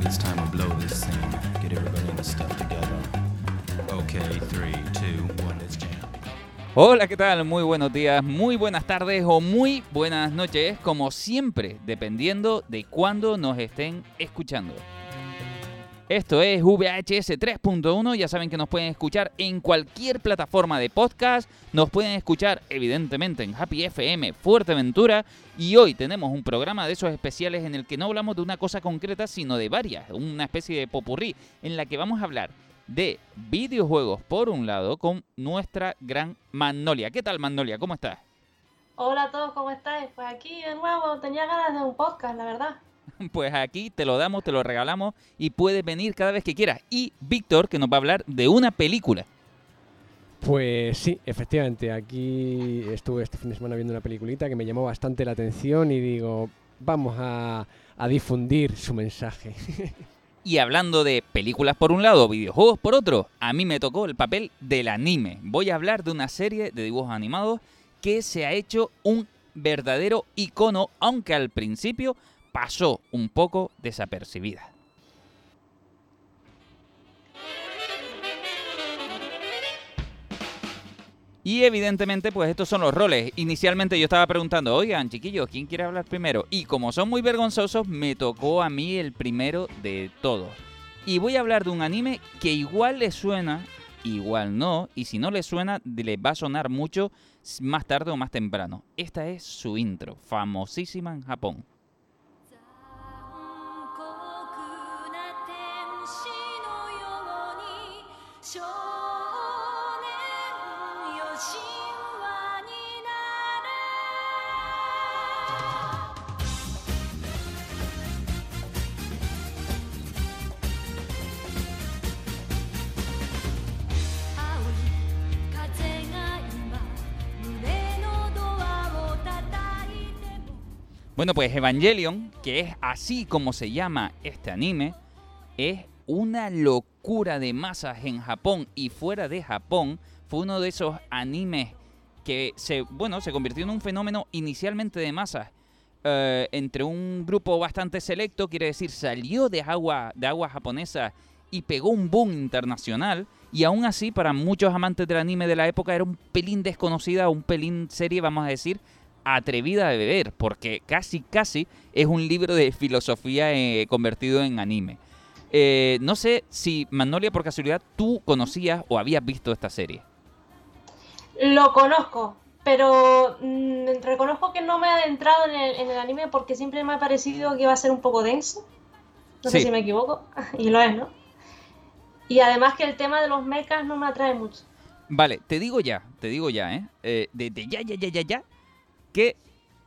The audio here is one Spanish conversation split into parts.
think it's time to blow this scene. Get everybody in the stuff together. Okay, three, two, one, let's jam. Hola, ¿qué tal? Muy buenos días, muy buenas tardes o muy buenas noches, como siempre, dependiendo de cuándo nos estén escuchando. Esto es VHS 3.1, ya saben que nos pueden escuchar en cualquier plataforma de podcast, nos pueden escuchar evidentemente en Happy FM Fuerteventura y hoy tenemos un programa de esos especiales en el que no hablamos de una cosa concreta, sino de varias, una especie de popurrí en la que vamos a hablar de videojuegos por un lado con nuestra gran Magnolia. ¿Qué tal Magnolia? ¿Cómo estás? Hola a todos, ¿cómo estáis? Pues aquí de nuevo tenía ganas de un podcast, la verdad. Pues aquí te lo damos, te lo regalamos y puedes venir cada vez que quieras. Y Víctor, que nos va a hablar de una película. Pues sí, efectivamente, aquí estuve este fin de semana viendo una peliculita que me llamó bastante la atención y digo, vamos a, a difundir su mensaje. Y hablando de películas por un lado, videojuegos por otro, a mí me tocó el papel del anime. Voy a hablar de una serie de dibujos animados que se ha hecho un verdadero icono, aunque al principio pasó un poco desapercibida. Y evidentemente, pues estos son los roles. Inicialmente yo estaba preguntando, oigan, chiquillos, ¿quién quiere hablar primero? Y como son muy vergonzosos, me tocó a mí el primero de todos. Y voy a hablar de un anime que igual le suena, igual no, y si no le suena, le va a sonar mucho más tarde o más temprano. Esta es su intro, famosísima en Japón. Bueno, pues Evangelion, que es así como se llama este anime, es una locura de masas en Japón y fuera de Japón. Fue uno de esos animes que se, bueno, se convirtió en un fenómeno inicialmente de masas. eh, entre un grupo bastante selecto, quiere decir, salió de agua, de agua japonesa y pegó un boom internacional. Y aún así, para muchos amantes del anime de la época, era un pelín desconocida, un pelín serie, vamos a decir, atrevida de ver, porque casi, casi es un libro de filosofía eh, convertido en anime. Eh, no sé si, Magnolia, por casualidad, tú conocías o habías visto esta serie. Lo conozco, pero mm, reconozco que no me he adentrado en el, en el anime porque siempre me ha parecido que iba a ser un poco denso. No sé si me equivoco, y lo es, ¿no? Y además que el tema de los mechas no me atrae mucho. Vale, te digo ya, te digo ya, ¿eh? eh desde ya, ya, ya, ya, ya, que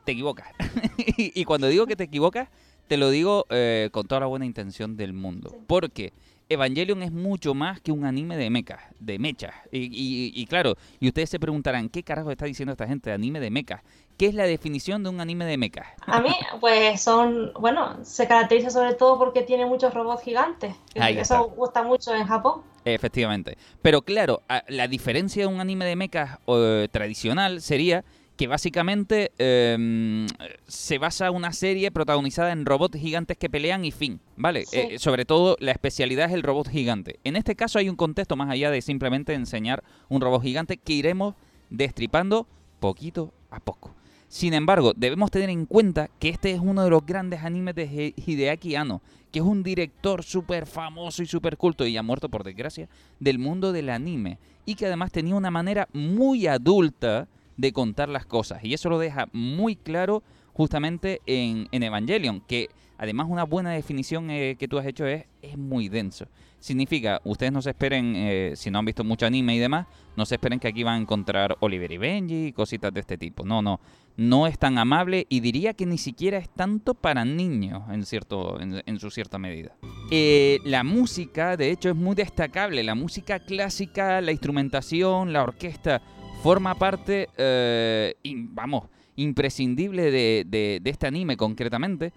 te equivocas. y, y cuando digo que te equivocas, te lo digo eh, con toda la buena intención del mundo. Porque Evangelion es mucho más que un anime de mechas, de mechas. Y, y- y claro, y ustedes se preguntarán, ¿qué carajo está diciendo esta gente de anime de mechas? ¿Qué es la definición de un anime de mechas? A mí, pues son, bueno, se caracteriza sobre todo porque tiene muchos robots gigantes. Ahí Eso está. gusta mucho en Japón. Efectivamente. Pero claro, la diferencia de un anime de mechas eh, tradicional sería que básicamente em, se basa una serie protagonizada en robots gigantes que pelean y fin, ¿vale? Sí. Eh, sobre todo la especialidad es el robot gigante. En este caso hay un contexto más allá de simplemente enseñar un robot gigante que iremos destripando poquito a poco. Sin embargo, debemos tener en cuenta que este es uno de los grandes animes de Hideaki Anno, que es un director súper famoso y súper culto, y ha muerto por desgracia, del mundo del anime. Y que además tenía una manera muy adulta de contar las cosas. Y eso lo deja muy claro justamente en, en Evangelion, que además una buena definición eh, que tú has hecho es, es muy denso. Significa, ustedes no se esperen, eh, si no han visto mucho anime y demás, no se esperen que aquí van a encontrar Oliver y Benji y cositas de este tipo. No, no. No es tan amable y diría que ni siquiera es tanto para niños en, cierto, en, su cierta medida. Eh, la música, de hecho, es muy destacable. La música clásica, la instrumentación, la orquesta, forma parte, eh, vamos, imprescindible de, de- este anime concretamente.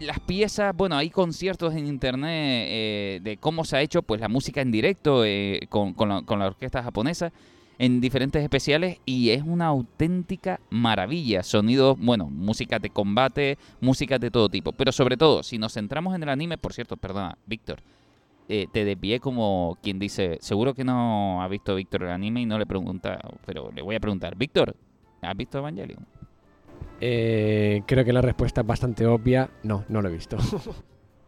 Las piezas, bueno, hay conciertos en internet eh, de cómo se ha hecho pues la música en directo eh, con la, con la orquesta japonesa. en diferentes especiales y es una auténtica maravilla. Sonidos, bueno, música de combate, música de todo tipo. Pero sobre todo, si nos centramos en el anime, por cierto, perdona, Víctor, eh, te desvié como quien dice, seguro que no ha visto Víctor el anime y no le pregunta, pero le voy a preguntar, Víctor, ¿has visto Evangelion? Eh, creo que la respuesta es bastante obvia. No, no lo he visto.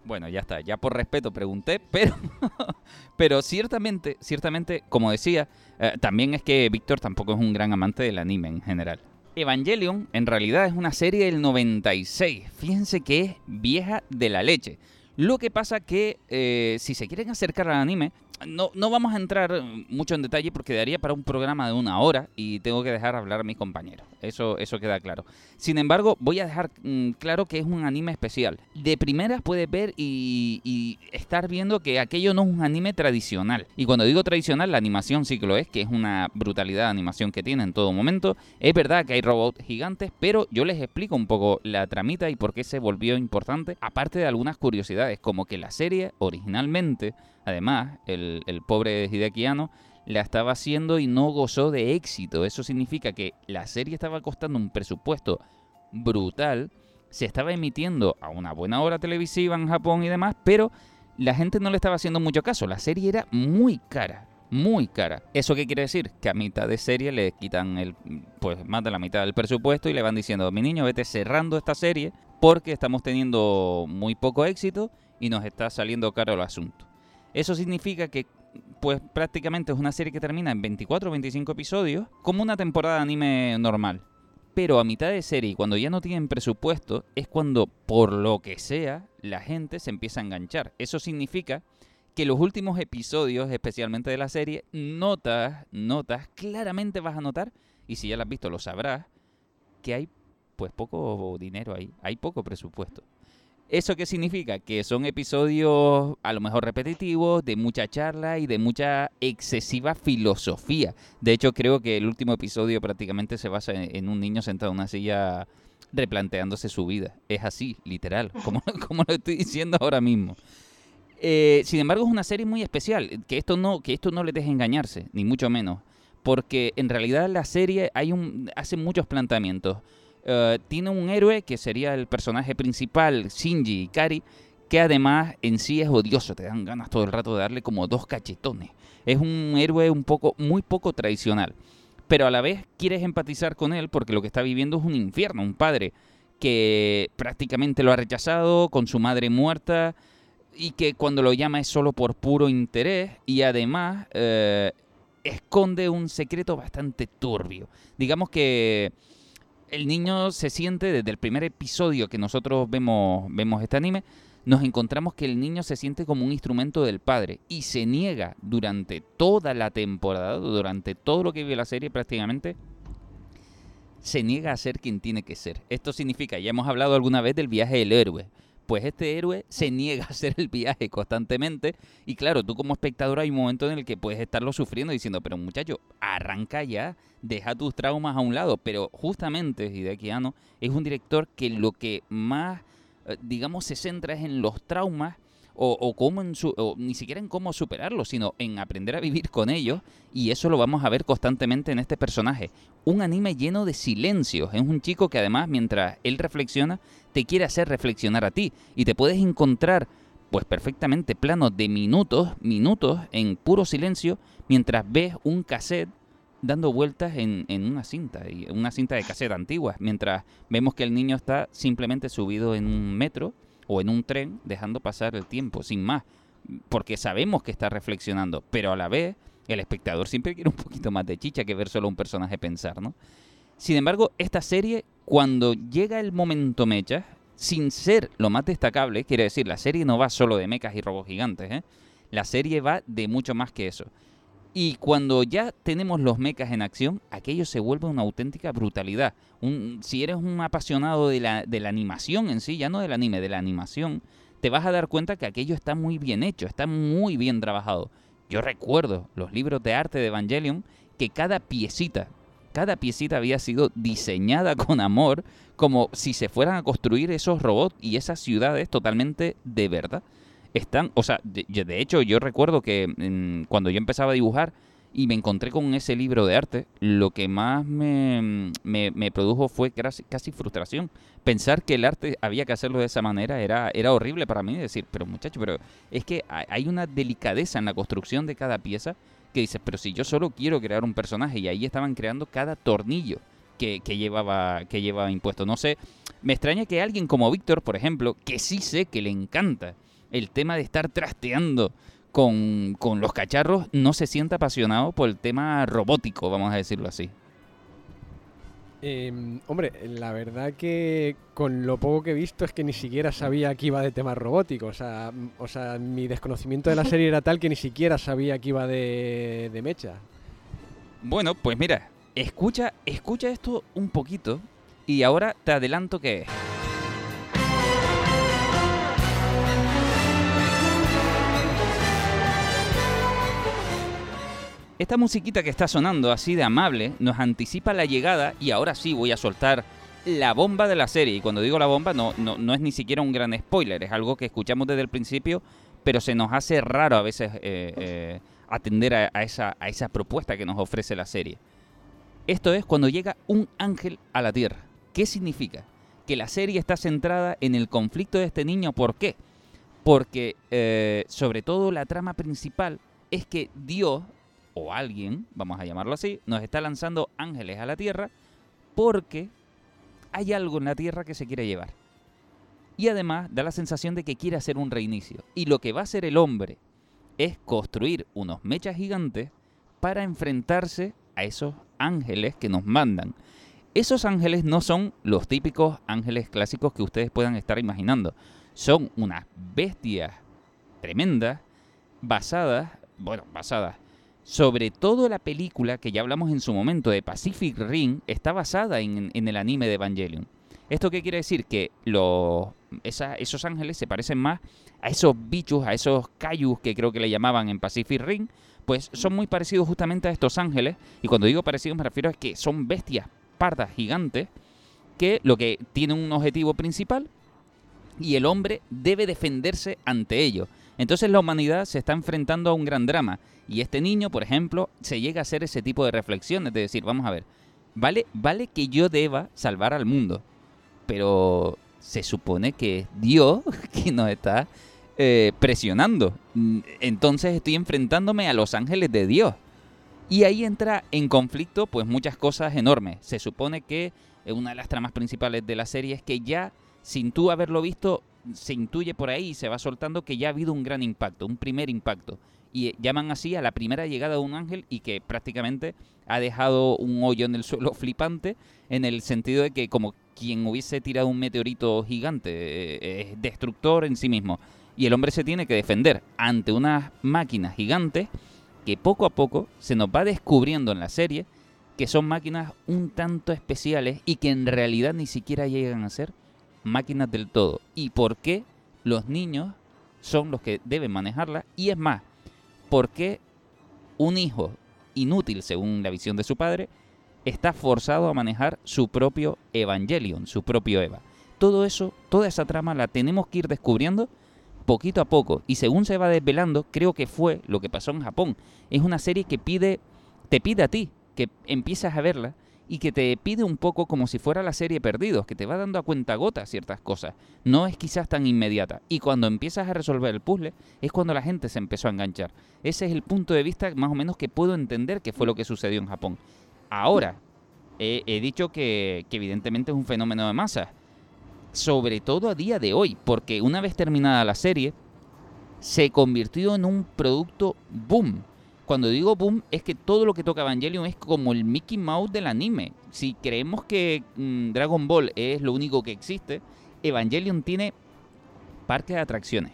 Bueno, ya está, ya por respeto pregunté, pero, pero ciertamente, ciertamente, como decía, eh, también es que Víctor tampoco es un gran amante del anime en general. Evangelion en realidad es una serie del 96, fíjense que es vieja de la leche. Lo que pasa que eh, si se quieren acercar al anime, no, no vamos a entrar mucho en detalle porque daría para un programa de una hora y tengo que dejar hablar a mis compañeros. Eso, eso queda claro. Sin embargo, voy a dejar mm, claro que es un anime especial. De primeras puedes ver y, y estar viendo que aquello no es un anime tradicional. Y cuando digo tradicional, la animación sí que lo es, que es una brutalidad de animación que tiene en todo momento. Es verdad que hay robots gigantes, pero yo les explico un poco la tramita y por qué se volvió importante, aparte de algunas curiosidades, como que la serie originalmente, además, el, pobre Hideaki Anno, la estaba haciendo y no gozó de éxito. Eso significa que la serie estaba costando un presupuesto brutal, se estaba emitiendo a una buena hora televisiva en Japón y demás, pero la gente no le estaba haciendo mucho caso. La serie era muy cara, muy cara. ¿Eso qué quiere decir? Que a mitad de serie le quitan el, pues más de la mitad del presupuesto y le van diciendo, mi niño, vete cerrando esta serie porque estamos teniendo muy poco éxito y nos está saliendo caro el asunto. Eso significa que pues prácticamente es una serie que termina en 24 o 25 episodios, como una temporada de anime normal. Pero a mitad de serie, cuando ya no tienen presupuesto, es cuando, por lo que sea, la gente se empieza a enganchar. Eso significa que los últimos episodios, especialmente de la serie, notas, notas, claramente vas a notar, y si ya lo has visto lo sabrás, que hay pues poco dinero ahí, hay poco presupuesto. ¿Eso qué significa? Que son episodios a lo mejor repetitivos, de mucha charla y de mucha excesiva filosofía. De hecho, creo que el último episodio prácticamente se basa en, en un niño sentado en una silla replanteándose su vida. Es así, literal, como, como lo estoy diciendo ahora mismo. Eh, sin embargo, es una serie muy especial. Que esto no, que esto no les deje engañarse, ni mucho menos. Porque en realidad la serie hay un, hace muchos planteamientos. Eh, tiene un héroe que sería el personaje principal, Shinji Ikari, que además en sí es odioso, te dan ganas todo el rato de darle como dos cachetones. Es un héroe un poco, muy poco tradicional. Pero a la vez quieres empatizar con él porque lo que está viviendo es un infierno, un padre que prácticamente lo ha rechazado, con su madre muerta, y que cuando lo llama es solo por puro interés, y además eh, esconde un secreto bastante turbio. Digamos que el niño se siente desde el primer episodio que nosotros vemos, vemos este anime, nos encontramos que el niño se siente como un instrumento del padre y se niega durante toda la temporada, durante todo lo que vive la serie prácticamente, se niega a ser quien tiene que ser. Esto significa, ya hemos hablado alguna vez del viaje del héroe. Pues este héroe se niega a hacer el viaje constantemente y claro, tú como espectador hay un momento en el que puedes estarlo sufriendo diciendo, pero muchacho, arranca ya, deja tus traumas a un lado. Pero justamente Hideaki Anno es un director que lo que más, eh, digamos, se centra es en los traumas o, cómo en su, o ni siquiera en cómo superarlos, sino en aprender a vivir con ellos. Y eso lo vamos a ver constantemente en este personaje. Un anime lleno de silencios. Es un chico que además, mientras él reflexiona, te quiere hacer reflexionar a ti. Y te puedes encontrar, pues perfectamente, planos de minutos, minutos en puro silencio, mientras ves un cassette dando vueltas en, en una cinta, una cinta de cassette antigua, mientras vemos que el niño está simplemente subido en un metro o en un tren, dejando pasar el tiempo, sin más, porque sabemos que está reflexionando, pero a la vez el espectador siempre quiere un poquito más de chicha que ver solo un personaje pensar, ¿no? Sin embargo, esta serie, cuando llega el momento mecha, sin ser lo más destacable, quiere decir, la serie no va solo de mechas y robots gigantes, ¿eh? La serie va de mucho más que eso. Y cuando ya tenemos los mechas en acción, aquello se vuelve una auténtica brutalidad. Si eres un apasionado de la, de la animación en sí, ya no del anime, de la animación, te vas a dar cuenta que aquello está muy bien hecho, está muy bien trabajado. Yo recuerdo los libros de arte de Evangelion que cada piecita, cada piecita había sido diseñada con amor, como si se fueran a construir esos robots y esas ciudades totalmente de verdad están, o sea, de, hecho yo recuerdo que mm, cuando yo empezaba a dibujar, y me encontré con ese libro de arte, lo que más me, me- me produjo fue casi, casi frustración. Pensar que el arte había que hacerlo de esa manera era, era horrible para mí. Decir, pero muchacho, pero es que hay una delicadeza en la construcción de cada pieza que dices, pero si yo solo quiero crear un personaje y ahí estaban creando cada tornillo que, que llevaba, que llevaba impuesto. No sé, me extraña que alguien como Víctor, por ejemplo, que sí sé que le encanta el tema de estar trasteando con, con los cacharros, no se sienta apasionado por el tema robótico, vamos a decirlo así. Em, hombre, la verdad que con lo poco que he visto es que ni siquiera sabía que iba de temas robóticos. O sea, o sea, mi desconocimiento de la serie era tal que ni siquiera sabía que iba de, de mecha. Bueno, pues mira, escucha, escucha esto un poquito y ahora te adelanto que es. Esta musiquita que está sonando así de amable nos anticipa la llegada y ahora sí voy a soltar la bomba de la serie. Y cuando digo la bomba no, no, no es ni siquiera un gran spoiler, es algo que escuchamos desde el principio, pero se nos hace raro a veces eh, eh, atender a, esa, a esa propuesta que nos ofrece la serie. Esto es cuando llega un ángel a la Tierra. ¿Qué significa? Que la serie está centrada en el conflicto de este niño. ¿Por qué? Porque eh, sobre todo la trama principal es que Dios, o alguien, vamos a llamarlo así, nos está lanzando ángeles a la Tierra porque hay algo en la Tierra que se quiere llevar. Y además da la sensación de que quiere hacer un reinicio. Y lo que va a hacer el hombre es construir unos mechas gigantes para enfrentarse a esos ángeles que nos mandan. Esos ángeles no son los típicos ángeles clásicos que ustedes puedan estar imaginando. Son unas bestias tremendas, basadas, bueno, basadas, sobre todo la película que ya hablamos en su momento de Pacific Rim, está basada en, el anime de Evangelion. ¿Esto qué quiere decir? Que los, esos ángeles se parecen más a esos bichos, a esos Kaijus que creo que le llamaban en Pacific Rim, pues son muy parecidos justamente a estos ángeles. Y cuando digo parecidos me refiero a que son bestias pardas gigantes que lo que tienen un objetivo principal y el hombre debe defenderse ante ellos. Entonces la humanidad se está enfrentando a un gran drama y este niño, por ejemplo, se llega a hacer ese tipo de reflexiones de decir, vamos a ver, vale, vale que yo deba salvar al mundo, pero se supone que es Dios que nos está eh, presionando. Entonces estoy enfrentándome a los ángeles de Dios. Y ahí entra en conflicto pues muchas cosas enormes. Se supone que una de las tramas principales de la serie es que ya, sin tú haberlo visto, se intuye por ahí y se va soltando que ya ha habido un gran impacto, un primer impacto. Y eh, llaman así a la primera llegada de un ángel y que prácticamente ha dejado un hoyo en el suelo flipante en el sentido de que como quien hubiese tirado un meteorito gigante, eh, es destructor en sí mismo. Y el hombre se tiene que defender ante unas máquinas gigantes que poco a poco se nos va descubriendo en la serie que son máquinas un tanto especiales y que en realidad ni siquiera llegan a ser máquinas del todo. Y por qué los niños son los que deben manejarlas. Y es más, por qué un hijo inútil, según la visión de su padre, está forzado a manejar su propio Evangelion, su propio Eva. Todo eso, toda esa trama la tenemos que ir descubriendo poquito a poco. Y según se va desvelando, creo que fue lo que pasó en Japón. Es una serie que pide, te pide a ti que empiezas a verla y que te pide un poco como si fuera la serie Perdidos, que te va dando a cuenta gota ciertas cosas. No es quizás tan inmediata. Y cuando empiezas a resolver el puzzle, es cuando la gente se empezó a enganchar. Ese es el punto de vista más o menos que puedo entender que fue lo que sucedió en Japón. Ahora, he, dicho que, que evidentemente es un fenómeno de masas. Sobre todo a día de hoy, porque una vez terminada la serie, se convirtió en un producto boom. Cuando digo boom, es que todo lo que toca Evangelion es como el Mickey Mouse del anime. Si creemos que mm, Dragon Ball es lo único que existe, Evangelion tiene parques de atracciones,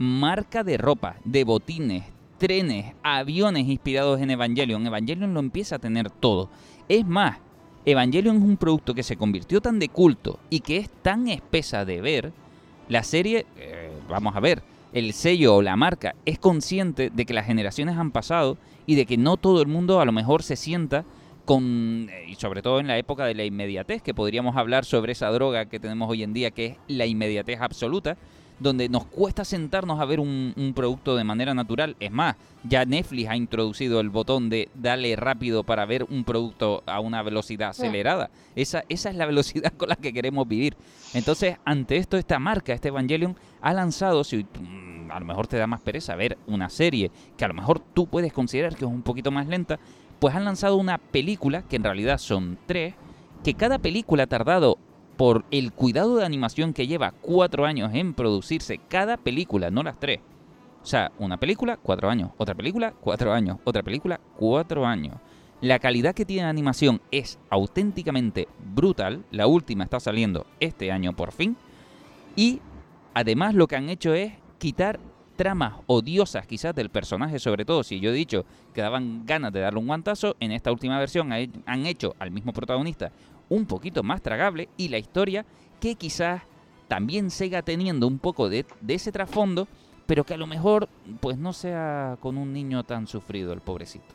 marca de ropa, de botines, trenes, aviones inspirados en Evangelion. Evangelion lo empieza a tener todo. Es más, Evangelion es un producto que se convirtió tan de culto y que es tan espesa de ver. La serie, eh, vamos a ver, el sello o la marca es consciente de que las generaciones han pasado y de que no todo el mundo a lo mejor se sienta con, eh, y sobre todo en la época de la inmediatez, que podríamos hablar sobre esa droga que tenemos hoy en día, que es la inmediatez absoluta, donde nos cuesta sentarnos a ver un, un producto de manera natural. Es más, ya Netflix ha introducido el botón de darle rápido para ver un producto a una velocidad acelerada. Esa, esa es la velocidad con la que queremos vivir. Entonces, ante esto, esta marca, este Evangelion, ha lanzado, si mm, a lo mejor te da más pereza ver una serie que a lo mejor tú puedes considerar que es un poquito más lenta, pues han lanzado una película, que en realidad son tres, que cada película ha tardado por el cuidado de animación que lleva cuatro años en producirse, cada película, no las tres. O sea, una película, cuatro años, otra película, cuatro años, otra película, cuatro años. La calidad que tiene la animación es auténticamente brutal. La última está saliendo este año por fin. Y además lo que han hecho es quitar tramas odiosas quizás del personaje, sobre todo si yo he dicho que daban ganas de darle un guantazo, en esta última versión han hecho al mismo protagonista un poquito más tragable y la historia que quizás también siga teniendo un poco de, de ese trasfondo, pero que a lo mejor pues no sea con un niño tan sufrido el pobrecito.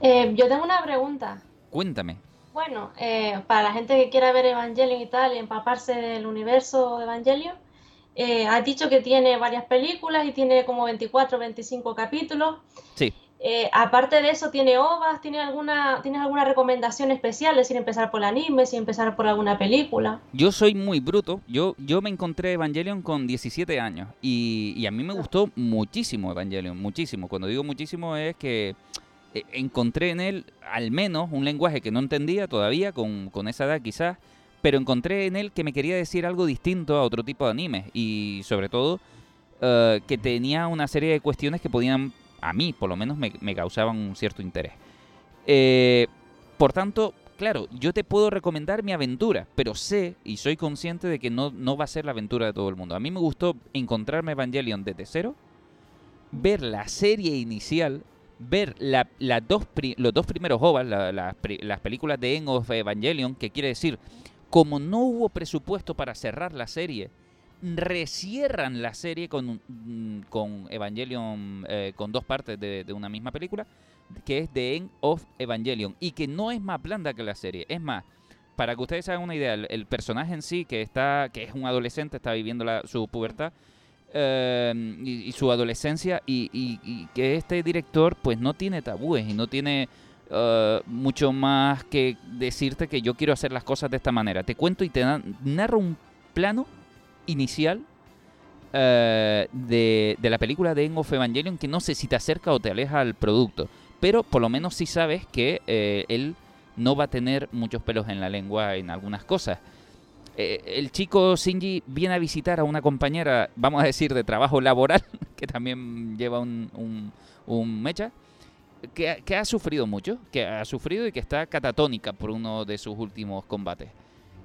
Eh, yo tengo una pregunta. Cuéntame. Bueno, eh, para la gente que quiera ver Evangelion y tal, y empaparse del universo de Evangelion, eh, has dicho que tiene varias películas y tiene como 24 o 25 capítulos. Sí. Eh, aparte de eso, ¿tiene ovas? ¿Tiene alguna, ¿Tienes alguna recomendación especial? Es decir, empezar por el anime, si empezar por alguna película. Yo soy muy bruto. Yo, yo me encontré Evangelion con 17 años y, y a mí me gustó muchísimo Evangelion, muchísimo. Cuando digo muchísimo es que eh, encontré en él al menos un lenguaje que no entendía todavía con, con esa edad quizás, pero encontré en él que me quería decir algo distinto a otro tipo de animes y sobre todo eh, que tenía una serie de cuestiones que podían, a mí por lo menos, me, causaban un cierto interés. Eh, por tanto, claro, yo te puedo recomendar mi aventura, pero sé y soy consciente de que no, no va a ser la aventura de todo el mundo. A mí me gustó encontrarme Evangelion desde cero, ver la serie inicial, ver dos los dos primeros OVAs, las películas de End of Evangelion, que quiere decir, como no hubo presupuesto para cerrar la serie, recierran la serie con, mm, con Evangelion, eh, con dos partes de, una misma película, que es The End of Evangelion, y que no es más blanda que la serie. Es más, para que ustedes hagan una idea, el, personaje en sí, que está que es un adolescente, está viviendo la- su pubertad, eh, y, su adolescencia y, y- que este director pues no tiene tabúes y no tiene eh, mucho más que decirte que yo quiero hacer las cosas de esta manera. Te cuento y te na- narro un plano inicial eh, de, de la película de End of Evangelion que no sé si te acerca o te aleja al producto, pero por lo menos sí sabes que eh, él no va a tener muchos pelos en la lengua en algunas cosas eh, el chico Shinji viene a visitar a una compañera, vamos a decir, de trabajo laboral, que también lleva un, un, un mecha, que, que ha sufrido mucho, que ha sufrido y que está catatónica por uno de sus últimos combates.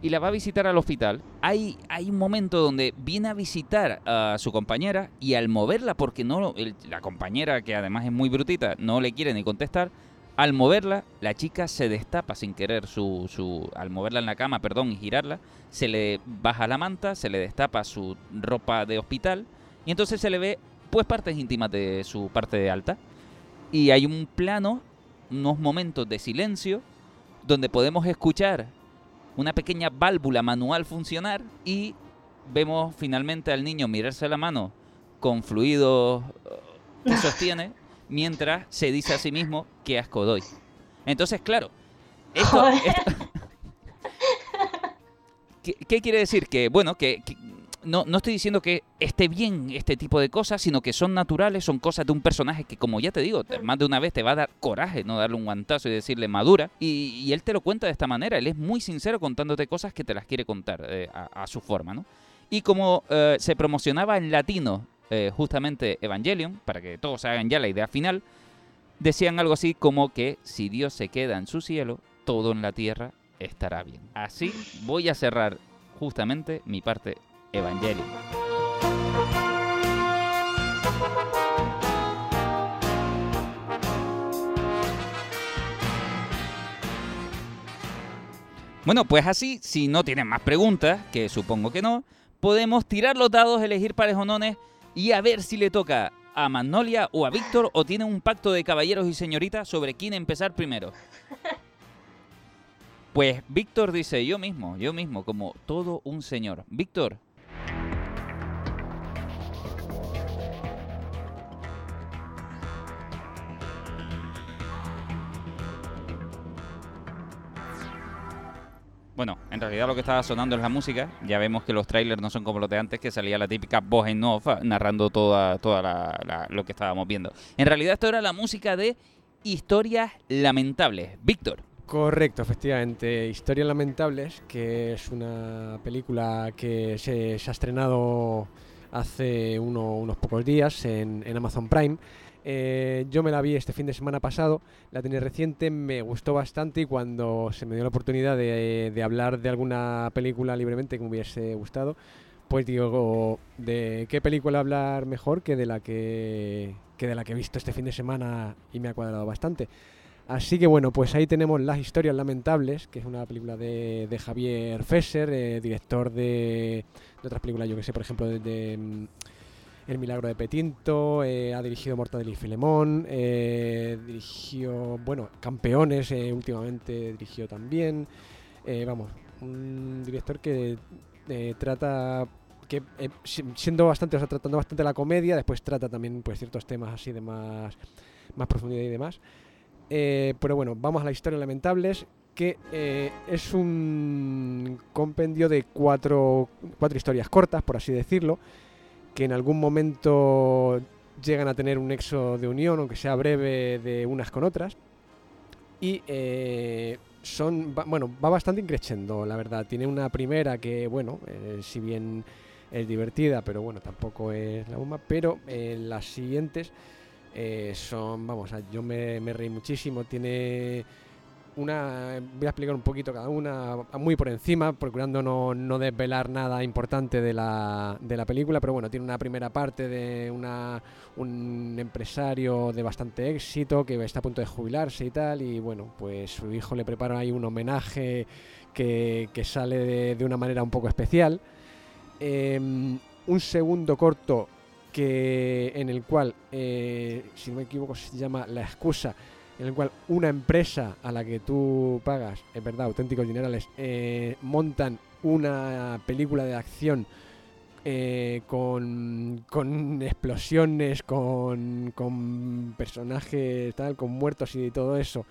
Y la va a visitar al hospital. Hay, hay un momento donde viene a visitar a su compañera y al moverla, porque no la compañera, que además es muy brutita, no le quiere ni contestar, al moverla, la chica se destapa sin querer su, su al moverla en la cama, perdón, y girarla, se le baja la manta, se le destapa su ropa de hospital y entonces se le ve pues partes íntimas de su parte de alta. Y hay un plano, unos momentos de silencio donde podemos escuchar una pequeña válvula manual funcionar y vemos finalmente al niño mirarse la mano con fluidos eh, que sostiene mientras se dice a sí mismo que asco doy. Entonces, claro, esto, ¿Qué, qué quiere decir? Que, bueno, que, que no, no estoy diciendo que esté bien este tipo de cosas, sino que son naturales, son cosas de un personaje que, como ya te digo, más de una vez te va a dar coraje no darle un guantazo y decirle madura. Y, él te lo cuenta de esta manera, él es muy sincero contándote cosas que te las quiere contar eh, a, su forma, ¿no? Y como eh, se promocionaba en latino eh, justamente Evangelion, para que todos hagan ya la idea final, decían algo así como que si Dios se queda en su cielo, todo en la tierra estará bien. Así voy a cerrar justamente mi parte Evangelion. Bueno, pues así, si no tienen más preguntas, que supongo que no, podemos tirar los dados, elegir pares o nones y a ver si le toca a Magnolia o a Víctor o tienen un pacto de caballeros y señoritas sobre quién empezar primero. Pues Víctor dice, yo mismo, yo mismo, como todo un señor. Víctor, Bueno, en realidad lo que estaba sonando es la música. Ya vemos que los trailers no son como los de antes, que salía la típica voz en off ah, narrando toda, toda la- lo que estábamos viendo. En realidad esto era la música de Historias Lamentables. Víctor, Correcto, efectivamente. Historias Lamentables, que es una película que se, se ha estrenado hace uno- unos pocos días en, en Amazon Prime. Eh, yo me la vi este fin de semana pasado, la tenía reciente, me gustó bastante y cuando se me dio la oportunidad de, hablar de alguna película libremente que me hubiese gustado, pues digo, ¿de qué película hablar mejor que de la que, de la que he visto este fin de semana y me ha cuadrado bastante? Así que bueno, pues ahí tenemos Las Historias Lamentables, que es una película de, de Javier Fesser, eh, director de, de otras películas, yo que sé, por ejemplo, de, de, mm, El Milagro de Petinto, eh, ha dirigido Mortadelo y Filemón, eh, dirigió, bueno, Campeones, eh, últimamente dirigió también. Vamos, un director que trata que si- siendo bastante, o sea, tratando bastante la comedia, después trata también pues ciertos temas así de más, más profundidad y demás. Pero bueno, vamos a la historia lamentables, que es un compendio de cuatro, cuatro historias cortas, por así decirlo, que en algún momento llegan a tener un nexo de unión, aunque sea breve, de unas con otras. Y eh, son, bueno, va bastante increciendo, la verdad. Tiene una primera que, bueno, eh, si bien es divertida, pero bueno, tampoco es la bomba. Pero eh, las siguientes son, vamos, yo me, me reí muchísimo. Tiene una, voy a explicar un poquito cada una, muy por encima, procurando no, no desvelar nada importante de la, de la película, pero bueno, tiene una primera parte de una, un empresario de bastante éxito que está a punto de jubilarse y tal, y bueno, pues su hijo le prepara ahí un homenaje que, que sale de, de una manera un poco especial. Em, un segundo corto que en el cual, eh, si no me equivoco, se llama La excusa, en el cual una empresa a la que tú pagas, es verdad, auténticos dinerales, eh, montan una película de acción eh, con, con explosiones, con, con personajes, tal, con muertos y todo eso,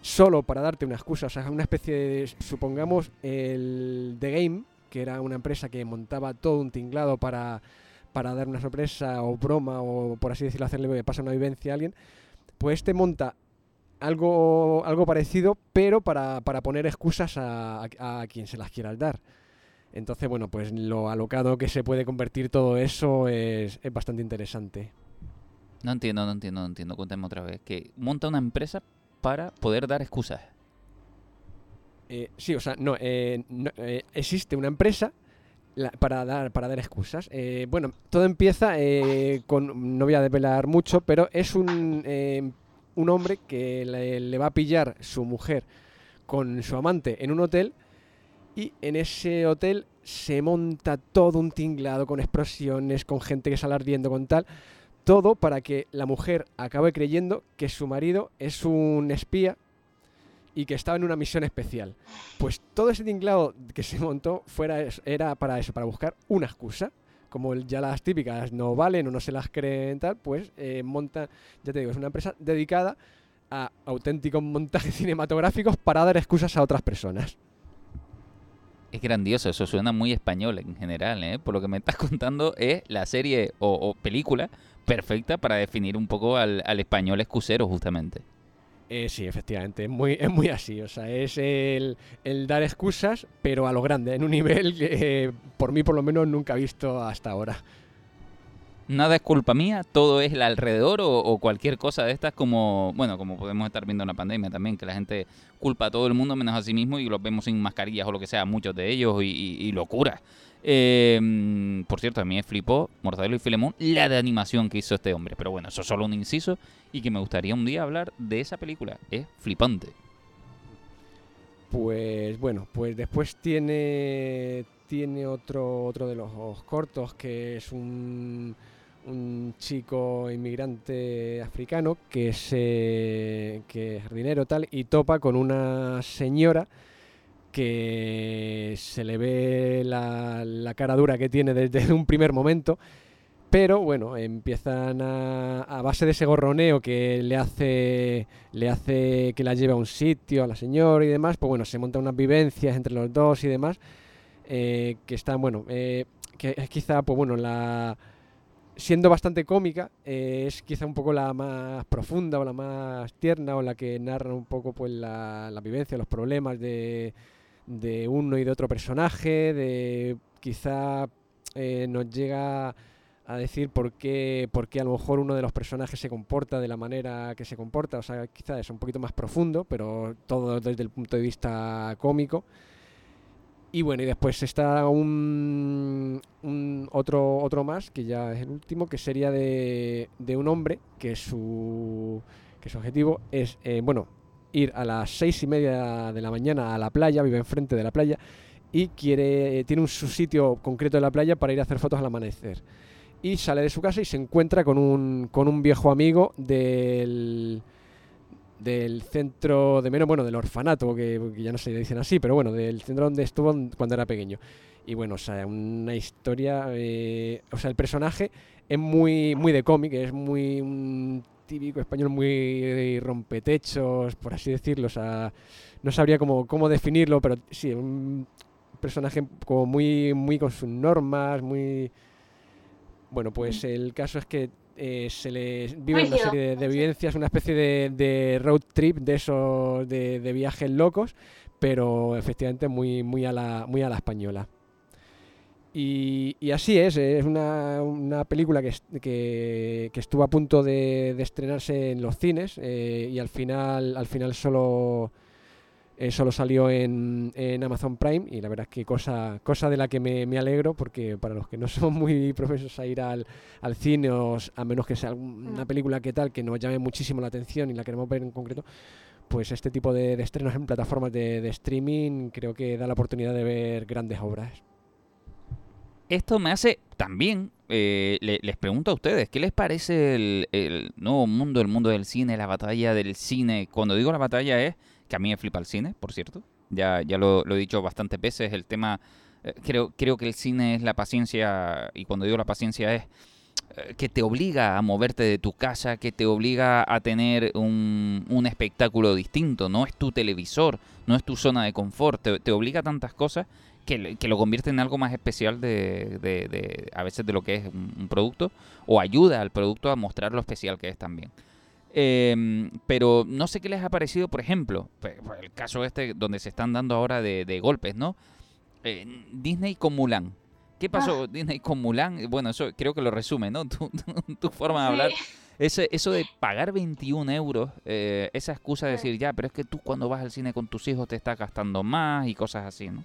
solo para darte una excusa, o sea, una especie de, supongamos, el The Game, que era una empresa que montaba todo un tinglado para, para dar una sorpresa o broma o por así decirlo, hacerle pasar una vivencia a alguien, pues este monta algo, algo parecido, pero para, para poner excusas a, a- a quien se las quiera dar. Entonces, bueno, pues lo alocado que se puede convertir todo eso es, es bastante interesante. no entiendo, no entiendo, no entiendo. Cuéntame otra vez. Que monta una empresa para poder dar excusas. Eh, sí, o sea, no, eh, no, eh, existe una empresa la- para dar para dar excusas. Bueno, todo empieza con, no voy a desvelar mucho, pero es un, un hombre que le, va a pillar su mujer con su amante en un hotel y en ese hotel se monta todo un tinglado con explosiones, con gente que sale ardiendo, con tal. Todo para que la mujer acabe creyendo que su marido es un espía y que estaba en una misión especial. Pues todo ese tinglado que se montó fuera era para eso, para buscar una excusa. Como ya las típicas no valen o no se las creen tal, pues eh, monta, ya te digo, es una empresa dedicada a auténticos montajes cinematográficos para dar excusas a otras personas. Es grandioso, eso suena muy español en general, ¿eh? Por lo que me estás contando, es la serie o, o película perfecta para definir un poco al, al español excusero, justamente. Eh, sí, efectivamente, es muy, es muy así. O sea, es el, dar excusas, pero a lo grande, en un nivel que eh, por mí por lo menos nunca he visto hasta ahora. Nada es culpa mía, todo es el alrededor o, cualquier cosa de estas como, bueno, como podemos estar viendo en la pandemia también, que la gente culpa a todo el mundo menos a sí mismo y los vemos sin mascarillas o lo que sea, muchos de ellos y, y- mm, por cierto, a mí me flipó Mortadelo y Filemón la de animación que hizo este hombre, pero bueno, eso es solo un inciso y que me gustaría un día hablar de esa película, es flipante. Pues bueno, pues después tiene, tiene otro, otro de los cortos que es un, un chico inmigrante africano que, se, que es jardinero tal y topa con una señora que se le ve la, la cara dura que tiene desde un primer momento, pero bueno, empiezan a, a base de ese gorroneo que le hace, le hace que la lleve a un sitio, a la señora y demás, pues bueno, se montan unas vivencias entre los dos y demás, eh, que están, bueno, eh, que es quizá, pues bueno, la siendo bastante cómica, eh, es quizá un poco la más profunda o la más tierna o la que narra un poco pues la, la vivencia, los problemas de, de uno y de otro personaje, de quizá eh, nos llega a decir por qué, por qué a lo mejor uno de los personajes se comporta de la manera que se comporta, o sea, quizá es un poquito más profundo, pero todo desde el punto de vista cómico. Y bueno, y después está un, otro, otro más, que ya es el último, que sería de, de un hombre que su, que su objetivo es, eh, bueno, ir a las seis y media de la mañana a la playa, vive enfrente de la playa, y quiere, tiene un su sitio concreto de la playa para ir a hacer fotos al amanecer. Y sale de su casa y se encuentra con un, con un viejo amigo del, del centro de menos, bueno, del orfanato, que, que ya no se dicen así, pero bueno, del centro donde estuvo cuando era pequeño. Y bueno, o sea, una historia, eh, o sea, el personaje es muy, muy de cómic, es muy un típico español muy rompetechos, por así decirlo, o sea, no sabría cómo, cómo definirlo, pero sí, un personaje como muy, muy con sus normas, muy... Bueno, pues el caso es que eh, se le vive una serie de, vivencias, una especie de, de road trip de esos de, de viajes locos, pero efectivamente muy, muy, a, la, muy a la española. Y, y así es, eh, es una, una película que, que, que estuvo a punto de, de estrenarse en los cines eh, y al final, al final solo, eh, solo salió en, en Amazon Prime y la verdad es que cosa, cosa de la que me, me alegro porque para los que no somos muy profesos a ir al, al cine o a menos que sea una Mm. película que tal que nos llame muchísimo la atención y la queremos ver en concreto, pues este tipo de, de estrenos en plataformas de, de streaming creo que da la oportunidad de ver grandes obras. Esto me hace también, eh, le- les pregunto a ustedes, ¿qué les parece el, el nuevo mundo, el mundo del cine, la batalla del cine? Cuando digo la batalla es que a mí me flipa el cine, por cierto. Ya, ya lo, he dicho bastantes veces, el tema, eh, creo, creo que el cine es la paciencia, y cuando digo la paciencia es eh, que te obliga a moverte de tu casa, que te obliga a tener un, un espectáculo distinto, no es tu televisor, no es tu zona de confort, te, te obliga a tantas cosas que, que lo convierte en algo más especial de, de- de- a veces de lo que es un producto o ayuda al producto a mostrar lo especial que es también. Em, pero no sé qué les ha parecido, por ejemplo, el caso este donde se están dando ahora de, de golpes, ¿no? Eh, Disney con Mulan. ¿Qué pasó Disney con Mulan? Bueno, eso creo que lo resume, ¿no? Tu, tu- tu forma de hablar. Sí. Ese, eso de pagar 21 euros, eh, esa excusa de decir, ya, pero es que tú cuando vas al cine con tus hijos te estás gastando más y cosas así, ¿no?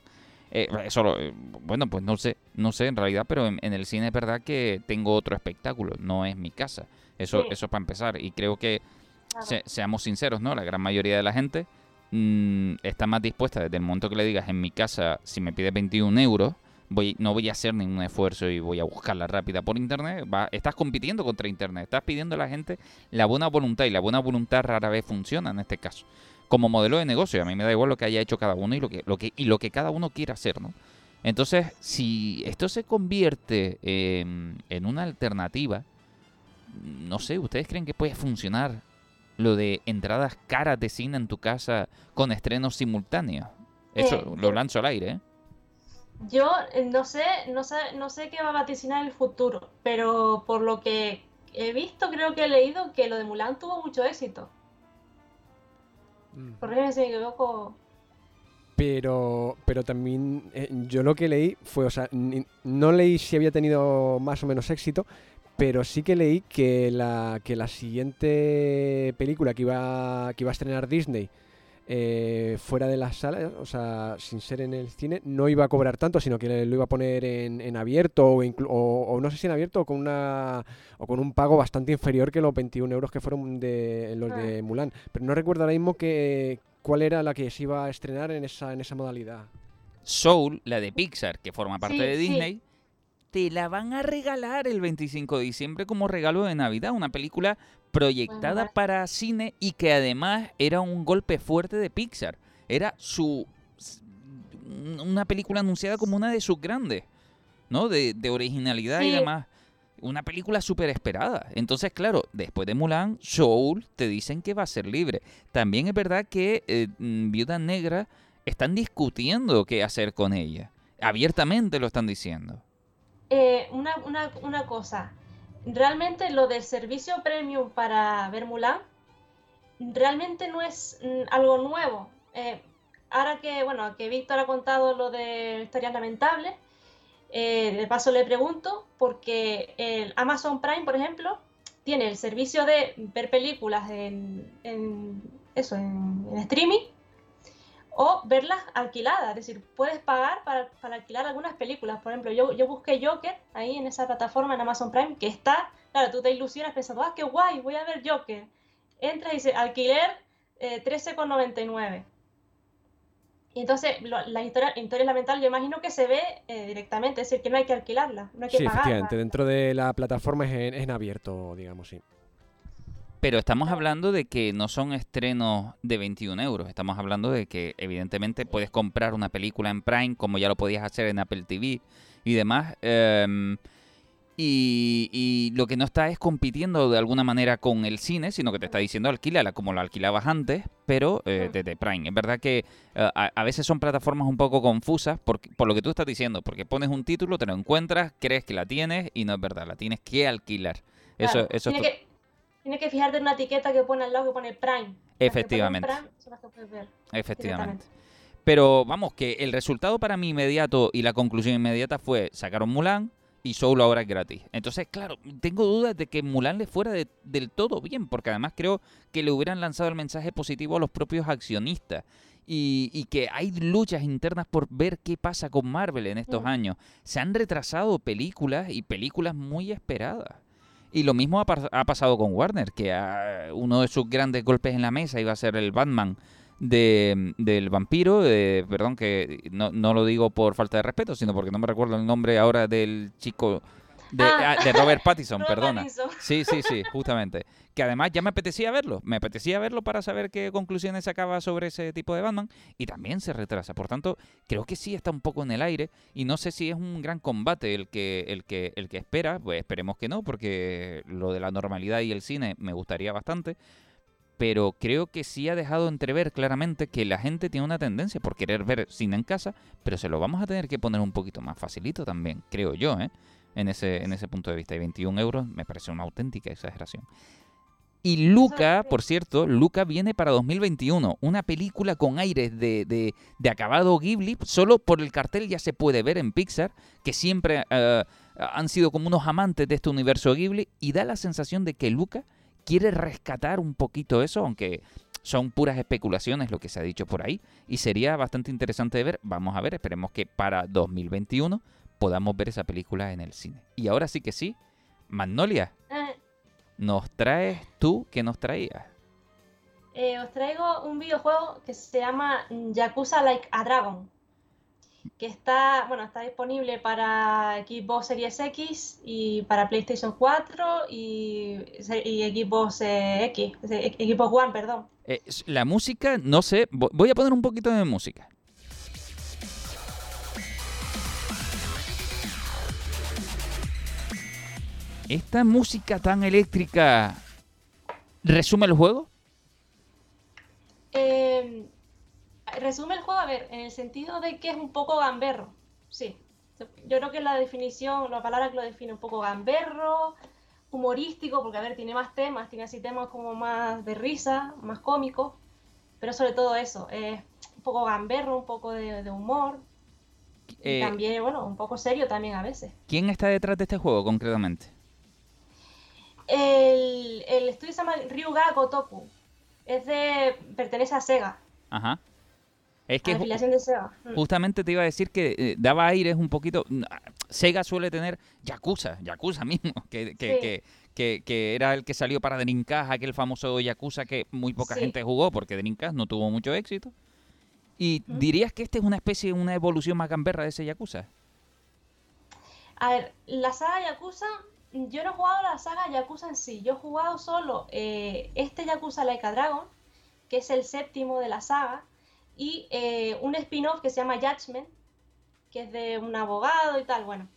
Eh, eso, lo- eh, bueno, pues no sé, no sé en realidad, pero en, en el cine es verdad que tengo otro espectáculo, no es mi casa. Eso, Sí. eso para empezar. Y creo que, Claro. se- seamos sinceros, ¿no? La gran mayoría de la gente mm, está más dispuesta desde el momento que le digas en mi casa, si me pide 21 euros, voy, no voy a hacer ningún esfuerzo y voy a buscarla rápida por internet. Va, estás compitiendo contra internet, estás pidiendo a la gente la buena voluntad y la buena voluntad rara vez funciona en este caso. Como modelo de negocio, a mí me da igual lo que haya hecho cada uno y lo que, lo que, y lo que cada uno quiera hacer, ¿no? Entonces, si esto se convierte en, en una alternativa, no sé, ¿ustedes creen que puede funcionar lo de entradas caras de cine en tu casa con estrenos simultáneos? Eso Eh, lo lanzo al aire, ¿eh? Yo eh, no sé, no sé, no sé qué va a vaticinar el futuro, pero por lo que he visto, creo que he leído que lo de Mulan tuvo mucho éxito. Mm. Corrígeme si me equivoco. Pero, pero también eh, yo lo que leí fue, o sea, ni- no leí si había tenido más o menos éxito, pero sí que leí que la, que la siguiente película que iba, que iba a estrenar Disney eh, fuera de la sala, o sea, sin ser en el cine, no iba a cobrar tanto, sino que lo iba a poner en, en abierto o, inclu- o, o no sé si en abierto o con una o con un pago bastante inferior que los 21 euros que fueron de los de Mulan. Pero no recuerdo ahora mismo que, cuál era la que se iba a estrenar en esa, en esa modalidad. Soul, la de Pixar, que forma parte Sí, de sí. Disney, te la van a regalar el 25 de diciembre como regalo de Navidad. Una película proyectada para cine y que además era un golpe fuerte de Pixar. Era su una película anunciada como una de sus grandes, ¿no? De, de originalidad y demás. Una película súper esperada. Entonces, claro, después de Mulan, Soul te dicen que va a ser libre. También es verdad que eh, mm, Viuda Negra están discutiendo qué hacer con ella. Abiertamente lo están diciendo. Eh, una, una, una cosa, realmente lo del servicio premium para ver Mulan realmente no es mm, algo nuevo. Eh, ahora que, bueno, que Víctor ha contado lo de historias lamentables, eh, de paso le pregunto, porque el Amazon Prime, por ejemplo, tiene el servicio de ver películas en, en eso, en, en streaming o verlas alquiladas, es decir, puedes pagar para, para alquilar algunas películas. Por ejemplo, yo, yo busqué Joker ahí en esa plataforma en Amazon Prime, que está, claro, tú te ilusionas pensando, ah, qué guay, voy a ver Joker. Entras y dice, alquiler eh, 13,99. Y entonces, lo- la historia, historia lamentable, yo imagino que se ve eh, directamente, es decir, que no hay que alquilarla, no hay que Sí, pagarla. efectivamente, dentro de la plataforma es en, es en abierto, digamos, sí. Pero estamos hablando de que no son estrenos de 21 euros. Estamos hablando de que, evidentemente, puedes comprar una película en Prime, como ya lo podías hacer en Apple TV y demás. em, y, y lo que no está es compitiendo de alguna manera con el cine, sino que te está diciendo alquílala como lo alquilabas antes, pero eh, desde Prime. Es verdad que eh, a, a veces son plataformas un poco confusas por, por lo que tú estás diciendo, porque pones un título, te lo encuentras, crees que la tienes y no es verdad, la tienes que alquilar. Eso, Claro, eso es tiene, que, tiene que fijarte en una etiqueta que pone al lado que pone Prime. Efectivamente. Prime son las que puedes ver Efectivamente. Pero vamos, que el resultado para mí inmediato y la conclusión inmediata fue sacaron Mulan y solo ahora es gratis. Entonces, claro, tengo dudas de que Mulan le fuera de- del todo bien, porque además creo que le hubieran lanzado el mensaje positivo a los propios accionistas. Y, y que hay luchas internas por ver qué pasa con Marvel en estos Mm. años. Se han retrasado películas y películas muy esperadas. Y lo mismo ha, ha pasado con Warner, que uno de sus grandes golpes en la mesa iba a ser el Batman de, del vampiro, de- perdón que no, no lo digo por falta de respeto, sino porque no me recuerdo el nombre ahora del chico de, Ah. ah, de Robert Pattinson, Robert perdona. Pattinson. Sí, sí, sí, justamente. Que además ya me apetecía verlo, me apetecía verlo para saber qué conclusiones sacaba sobre ese tipo de Batman y también se retrasa. Por tanto, creo que sí está un poco en el aire y no sé si es un gran combate el que el que el que espera, pues esperemos que no, porque lo de la normalidad y el cine me gustaría bastante. Pero creo que sí ha dejado entrever claramente que la gente tiene una tendencia por querer ver cine en casa, pero se lo vamos a tener que poner un poquito más facilito también, creo yo, ¿eh? En ese, en ese punto de vista. Y 21 euros me parece una auténtica exageración. Y Luca, por cierto, Luca viene para 2021. Una película con aires de, de- de acabado Ghibli. Solo por el cartel ya se puede ver en Pixar, que siempre eh, han sido como unos amantes de este universo Ghibli. Y da la sensación de que Luca quiere rescatar un poquito eso, aunque son puras especulaciones lo que se ha dicho por ahí. Y sería bastante interesante de ver. Vamos a ver, esperemos que para 2021 podamos ver esa película en el cine. Y ahora sí que sí, Magnolia, Eh, nos traes tú que nos traías. eh, os traigo un videojuego que se llama Yakuza Like a Dragon. Que está, bueno, está disponible para Xbox Series X y para PlayStation 4 y, y Xbox eh, X, eh, Xbox One, perdón. Eh, la música, no sé, vo- voy a poner un poquito de música. Esta música tan eléctrica resume el juego. Eh, resume el juego, a ver, en el sentido de que es un poco gamberro. Sí. Yo creo que la definición, la palabra que lo define un poco gamberro, humorístico, porque a ver, tiene más temas, tiene así temas como más de risa, más cómicos, pero sobre todo eso, es un poco gamberro, un poco de, de humor, y Eh, también, bueno, un poco serio también a veces. ¿Quién está detrás de este juego concretamente? El, el estudio se llama Ryuga Gotoku, es de, pertenece a Sega, Ajá. Es que. Mm. justamente te iba a decir que eh, daba aires un poquito. mm, ah, Sega suele tener Yakuza, Yakuza mismo, que, que, Sí. que, que- que era el que salió para Dreamcast, aquel famoso Yakuza que muy poca Sí. gente jugó porque Dreamcast no tuvo mucho éxito. ¿Y dirías que este es una especie, una evolución más gamberra de ese Yakuza? A ver, la saga Yakuza, yo no he jugado la saga Yakuza en sí, yo he jugado solo eh, este Yakuza Like a Dragon, que es el séptimo de la saga, y eh, un spin-off que se llama Judgment, que es de un abogado y tal, bueno.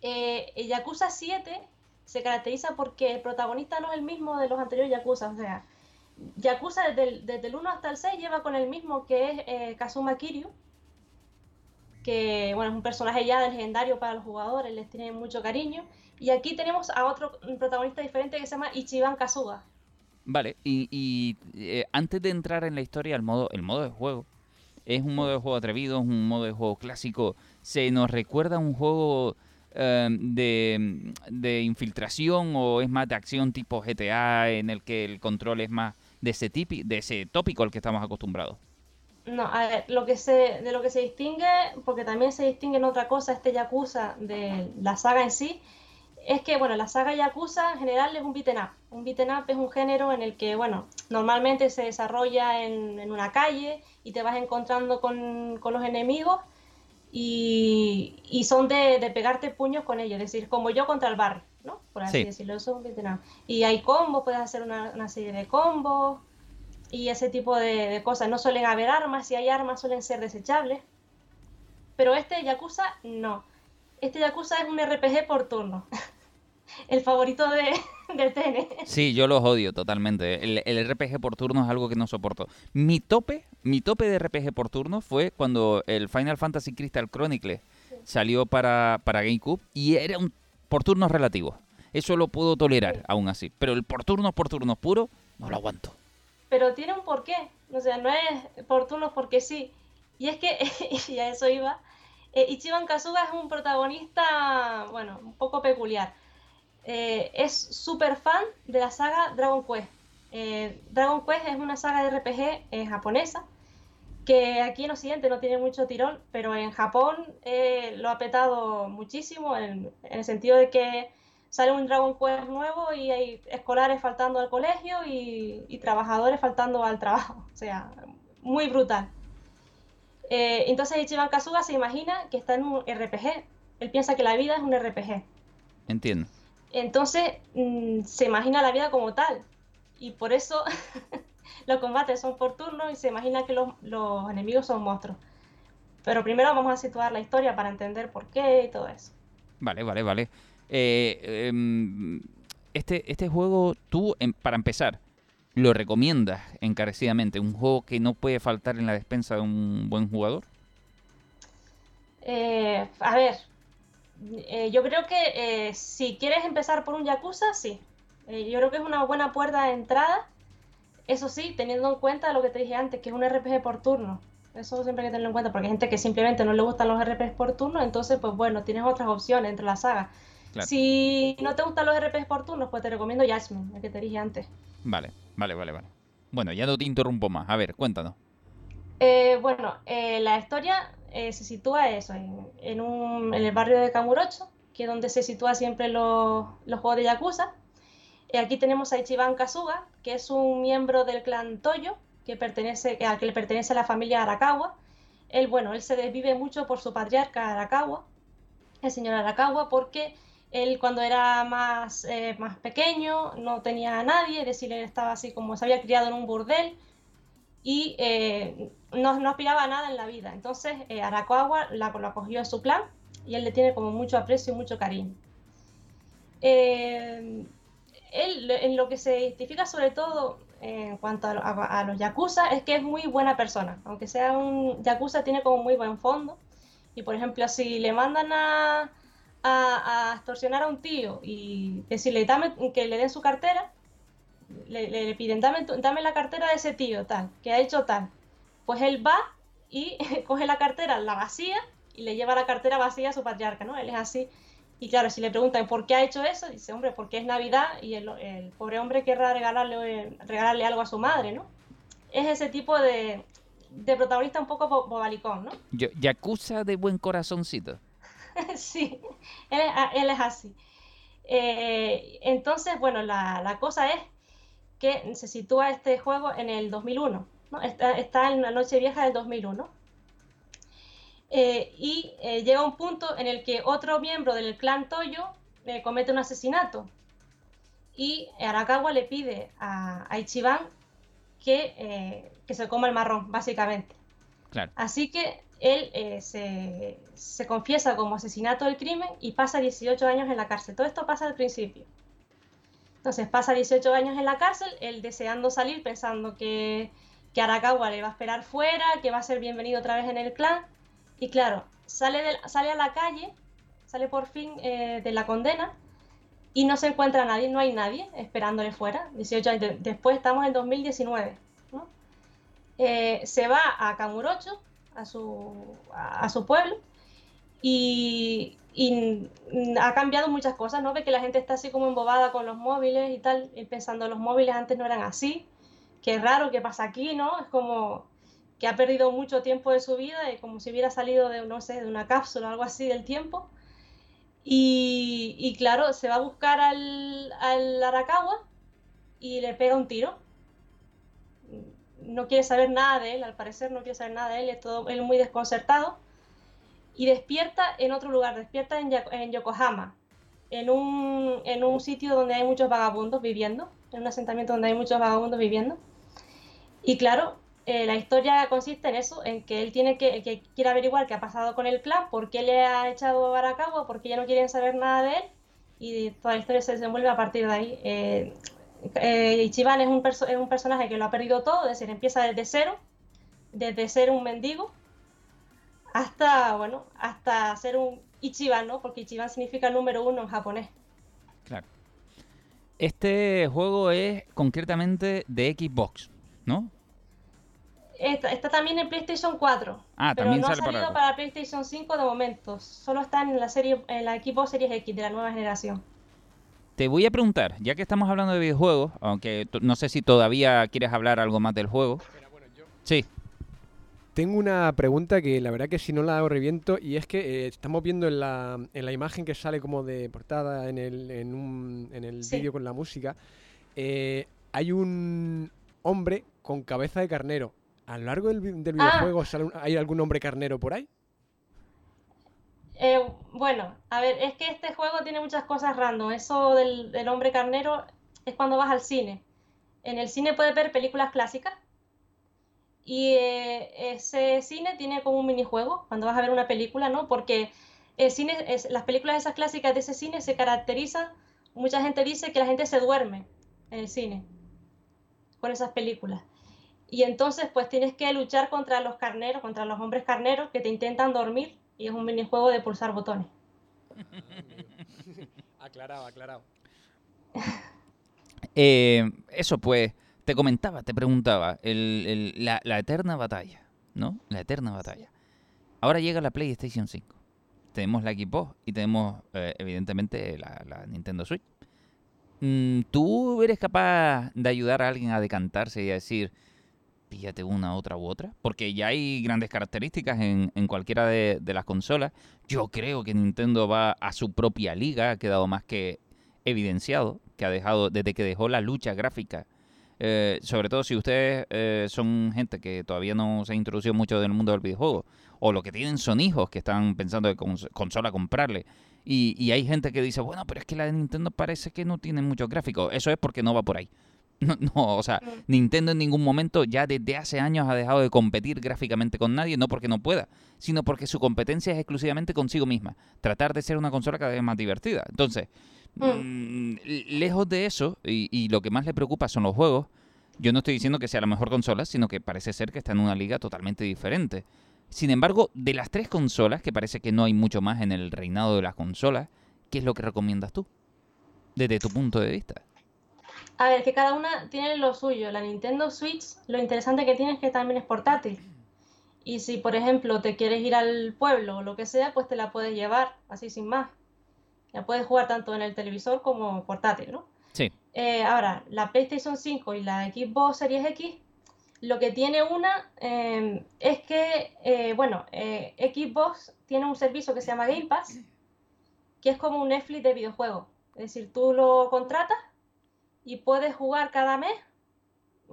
Eh, el Yakuza 7 se caracteriza porque el protagonista no es el mismo de los anteriores Yakuza. O sea, Yakuza desde el, desde el 1 hasta el 6 lleva con el mismo que es Kazuma Kiryu. Que bueno, es un personaje ya legendario para los jugadores, les tiene mucho cariño. Y aquí tenemos a otro protagonista diferente que se llama Ichiban Kazuga. Vale, y, eh, antes de entrar en la historia, el modo, el modo de juego es un modo de juego atrevido, es un modo de juego clásico. Se nos recuerda un juego eh, de, de infiltración o es más de acción tipo GTA en el que el control es más de ese, tipi, de ese tópico al que estamos acostumbrados. No, a ver, lo que se, de lo que se distingue, porque también se distingue en otra cosa este Yakuza de la saga en sí, es que, bueno, la saga Yakuza en general es un beaten up. Un beaten up es un género en el que, bueno, normalmente se desarrolla en, en una calle y te vas encontrando con, con los enemigos y, y son de, de, pegarte puños con ellos, es decir, como yo contra el barrio, ¿no? Por así Sí. decirlo, eso es un beaten up. Y hay combos, puedes hacer una, una serie de combos y ese tipo de, de cosas. No suelen haber armas, si hay armas suelen ser desechables. Pero este Yakuza no. Este Yakuza es un RPG por turno. El favorito de, de TN. Sí, yo los odio totalmente. El, el RPG por turno es algo que no soporto. Mi tope, mi tope de RPG por turno fue cuando el Final Fantasy Crystal Chronicle salió para, para GameCube y era un por turnos relativo. Eso lo puedo tolerar aún así. Pero el por turnos por turnos puro, no lo aguanto. Pero tiene un porqué. O sea, no es por porque sí. Y es que, y a eso iba, eh, Ichiban Kazuga es un protagonista, bueno, un poco peculiar. Eh, es súper fan de la saga Dragon Quest. Eh, Dragon Quest es una saga de RPG japonesa que aquí en Occidente no tiene mucho tirón, pero en Japón lo ha petado muchísimo en, en el sentido de que sale un Dragon Quest nuevo y hay escolares faltando al colegio y, y trabajadores faltando al trabajo. O sea, muy brutal. Eh, entonces Ichiban Kazuga se imagina que está en un RPG. Él piensa que la vida es un RPG. Entiendo. Entonces mm, se imagina la vida como tal. Y por eso los combates son por turno y se imagina que los, los enemigos son monstruos. Pero primero vamos a situar la historia para entender por qué y todo eso. Vale, vale, vale. Eh, em, este, este juego, tú, em, para empezar, ¿lo recomiendas encarecidamente? ¿Un juego que no puede faltar en la despensa de un buen jugador? Eh, a ver, eh, yo creo que eh, si quieres empezar por un Yakuza, sí. Eh, yo creo que es una buena puerta de entrada. Eso sí, teniendo en cuenta lo que te dije antes, que es un RPG por turno. Eso siempre hay que tenerlo en cuenta, porque hay gente que simplemente no le gustan los RPGs por turno, entonces, pues bueno, tienes otras opciones entre la saga. Claro. Si no te gustan los RPGs por turnos, pues te recomiendo Jasmine, el que te dije antes. Vale, vale, vale, vale. Bueno, ya no te interrumpo más. A ver, cuéntanos. Eh, bueno, eh, la historia eh, se sitúa eso, en, en, un, en el barrio de Kamurocho, que es donde se sitúa siempre los, los juegos de Yakuza. Aquí tenemos a Ichiban Kazuga, que es un miembro del clan Toyo, que pertenece, al que le pertenece la familia Arakawa. Él, bueno, él se desvive mucho por su patriarca Arakawa, el señor Arakawa, porque él cuando era más, eh, más pequeño no tenía a nadie, es decir, él estaba así como se había criado en un burdel y eh, no, no, aspiraba a nada en la vida. Entonces eh, lo acogió a su clan y él le tiene como mucho aprecio y mucho cariño. Eh, él en lo que se identifica sobre todo en cuanto a, a, a, los yakuza es que es muy buena persona. Aunque sea un yakuza tiene como muy buen fondo. Y por ejemplo, si le mandan a, a, a extorsionar a un tío y decirle dame, que le den su cartera, le, le, piden dame, dame, la cartera de ese tío, tal, que ha hecho tal. Pues él va y coge la cartera, la vacía y le lleva la cartera vacía a su patriarca, ¿no? Él es así. Y claro, si le preguntan por qué ha hecho eso, dice, hombre, porque es Navidad y el, el pobre hombre querrá regalarle, regalarle algo a su madre, ¿no? Es ese tipo de, de protagonista un poco bobalicón, ¿no? Yakuza de buen corazoncito. sí, él, él, es así. Eh, entonces, bueno, la, la, cosa es que se sitúa este juego en el 2001, ¿no? Está, está en la noche vieja del 2001. Eh, y eh, llega un punto en el que otro miembro del clan Toyo comete un asesinato y Arakawa le pide a, a Ichiban que, que, se coma el marrón, básicamente. Claro. Así que él eh, se, confiesa como asesinato del crimen y pasa 18 años en la cárcel. Todo esto pasa al principio. Entonces pasa 18 años en la cárcel, él deseando salir, pensando que, que Arakawa le va a esperar fuera, que va a ser bienvenido otra vez en el clan. Y claro, sale, sale a la calle, sale por fin eh, de la condena y no se encuentra nadie, no hay nadie esperándole fuera. 18 años de- después estamos en 2019. ¿no? Eh, se va a Kamurocho, a su, a, su pueblo, y, y, ha cambiado muchas cosas, ¿no? Ve que la gente está así como embobada con los móviles y tal, y pensando los móviles antes no eran así, qué raro, qué pasa aquí, ¿no? Es como que ha perdido mucho tiempo de su vida, y como si hubiera salido de, no sé, de una cápsula o algo así del tiempo. Y, y claro, se va a buscar al, al Arakawa y le pega un tiro. No quiere saber nada de él, al parecer no quiere saber nada de él, es todo él muy desconcertado. Y despierta en otro lugar, despierta en, Yokohama, en un, en un sitio donde hay muchos vagabundos viviendo, en un asentamiento donde hay muchos vagabundos viviendo. Y claro, eh, la historia consiste en eso, en que él tiene que, que quiere averiguar qué ha pasado con el clan, por qué le ha echado a Arakawa, por qué ya no quieren saber nada de él, y toda la historia se desenvuelve a partir de ahí. Eh, eh, Ichiban es un, perso- es un personaje que lo ha perdido todo, es decir, empieza desde cero, desde ser un mendigo, hasta, bueno, hasta ser un Ichiban, ¿no? Porque Ichiban significa número uno en japonés. Claro. Este juego es concretamente de Xbox, ¿no? Está, está también en PlayStation 4. Ah, pero también no sale ha para- salido para... PlayStation 5 de momento. Solo está en la serie, en la Xbox Series X de la nueva generación. Te voy a preguntar, ya que estamos hablando de videojuegos, aunque no sé si todavía quieres hablar algo más del juego. Sí, Tengo una pregunta que la verdad que si no la hago reviento y es que eh, estamos viendo en la, en la imagen que sale como de portada en el, en un- en el Sí. vídeo con la música, eh, hay un hombre con cabeza de carnero. A lo largo del, Ah. videojuego sale un- ¿hay algún hombre carnero por ahí? Eh, bueno, a ver, es que este juego tiene muchas cosas random. Eso del, hombre carnero es cuando vas al cine. En el cine puedes ver películas clásicas y eh, ese cine tiene como un minijuego cuando vas a ver una película, ¿no? Porque el cine, es, las películas esas clásicas de ese cine se caracterizan, mucha gente dice que la gente se duerme en el cine con esas películas. Y entonces pues tienes que luchar contra los carneros, contra los hombres carneros que te intentan dormir y es un minijuego de pulsar botones. Aclarado, aclarado. Eh, eso pues, te comentaba, te preguntaba, el- el- la, la eterna batalla, ¿no? La eterna batalla. Ahora llega la PlayStation 5. Tenemos la Xbox y tenemos, eh, evidentemente, la, la Nintendo Switch. Mm, ¿Tú eres capaz de ayudar a alguien a decantarse y a decir, píllate una, otra u otra? Porque ya hay grandes características en, en cualquiera de, de las consolas. Yo creo que Nintendo va a su propia liga, ha quedado más que evidenciado, que ha dejado, desde que dejó la lucha gráfica. eh, sobre todo si ustedes eh, son gente que todavía no se ha introducido mucho en el mundo del videojuego, o lo que tienen son hijos que están pensando de cons- consola comprarle. Y, y hay gente que dice, bueno, pero es que la de Nintendo parece que no tiene muchos gráficos. Eso es porque no va por ahí. No, no, o sea. Nintendo en ningún momento ya desde hace años ha dejado de competir gráficamente con nadie, no porque no pueda, sino porque su competencia es exclusivamente consigo misma. Tratar de ser una consola cada vez más divertida. Entonces, Mm. mm, lejos de eso, y, y lo que más le preocupa son los juegos, yo no estoy diciendo que sea la mejor consola, sino que parece ser que está en una liga totalmente diferente. Sin embargo, de las tres consolas, que parece que no hay mucho más en el reinado de las consolas, ¿qué es lo que recomiendas tú? Desde tu punto de vista. A ver, que cada una tiene lo suyo. La Nintendo Switch, lo interesante que tiene es que también es portátil. Y si, por ejemplo, te quieres ir al pueblo o lo que sea, pues te la puedes llevar, así sin más. La puedes jugar tanto en el televisor como portátil, ¿no? Sí. Eh, ahora, la PlayStation 5 y la Xbox Series X, lo que tiene una eh, es que, eh, bueno, eh, Xbox tiene un servicio que se llama Game Pass, que es como un Netflix de videojuegos. Es decir, tú lo contratas y puedes jugar cada mes.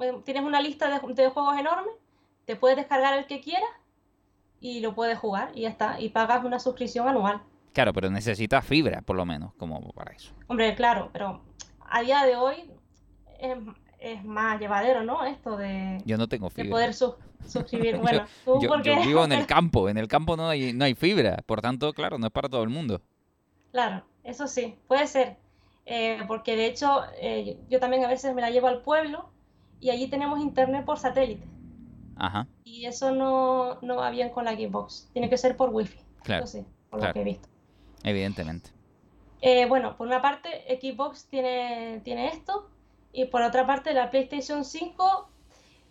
Eh, Tienes una lista de, de juegos enorme, te puedes descargar el que quieras y lo puedes jugar y ya está. Y pagas una suscripción anual. Claro, pero necesitas fibra, por lo menos, como para eso. Hombre, claro, pero a día de hoy, es más llevadero, ¿no? Esto de, Yo no tengo de fibra. poder sus- suscribir. Bueno, tú Yo, porque... yo vivo en el campo, en el campo no hay, no hay fibra, por tanto, claro, no es para todo el mundo. Claro, eso sí, puede ser. Eh, porque de hecho, eh, yo también a veces me la llevo al pueblo y allí tenemos internet por satélite. Ajá, Y eso no, no va bien con la Xbox. Tiene que ser por wifi. claro, Eso sí, por claro. lo que he visto. evidentemente. Eh, bueno, por una parte, Xbox tiene, tiene esto. Y por otra parte, la PlayStation 5.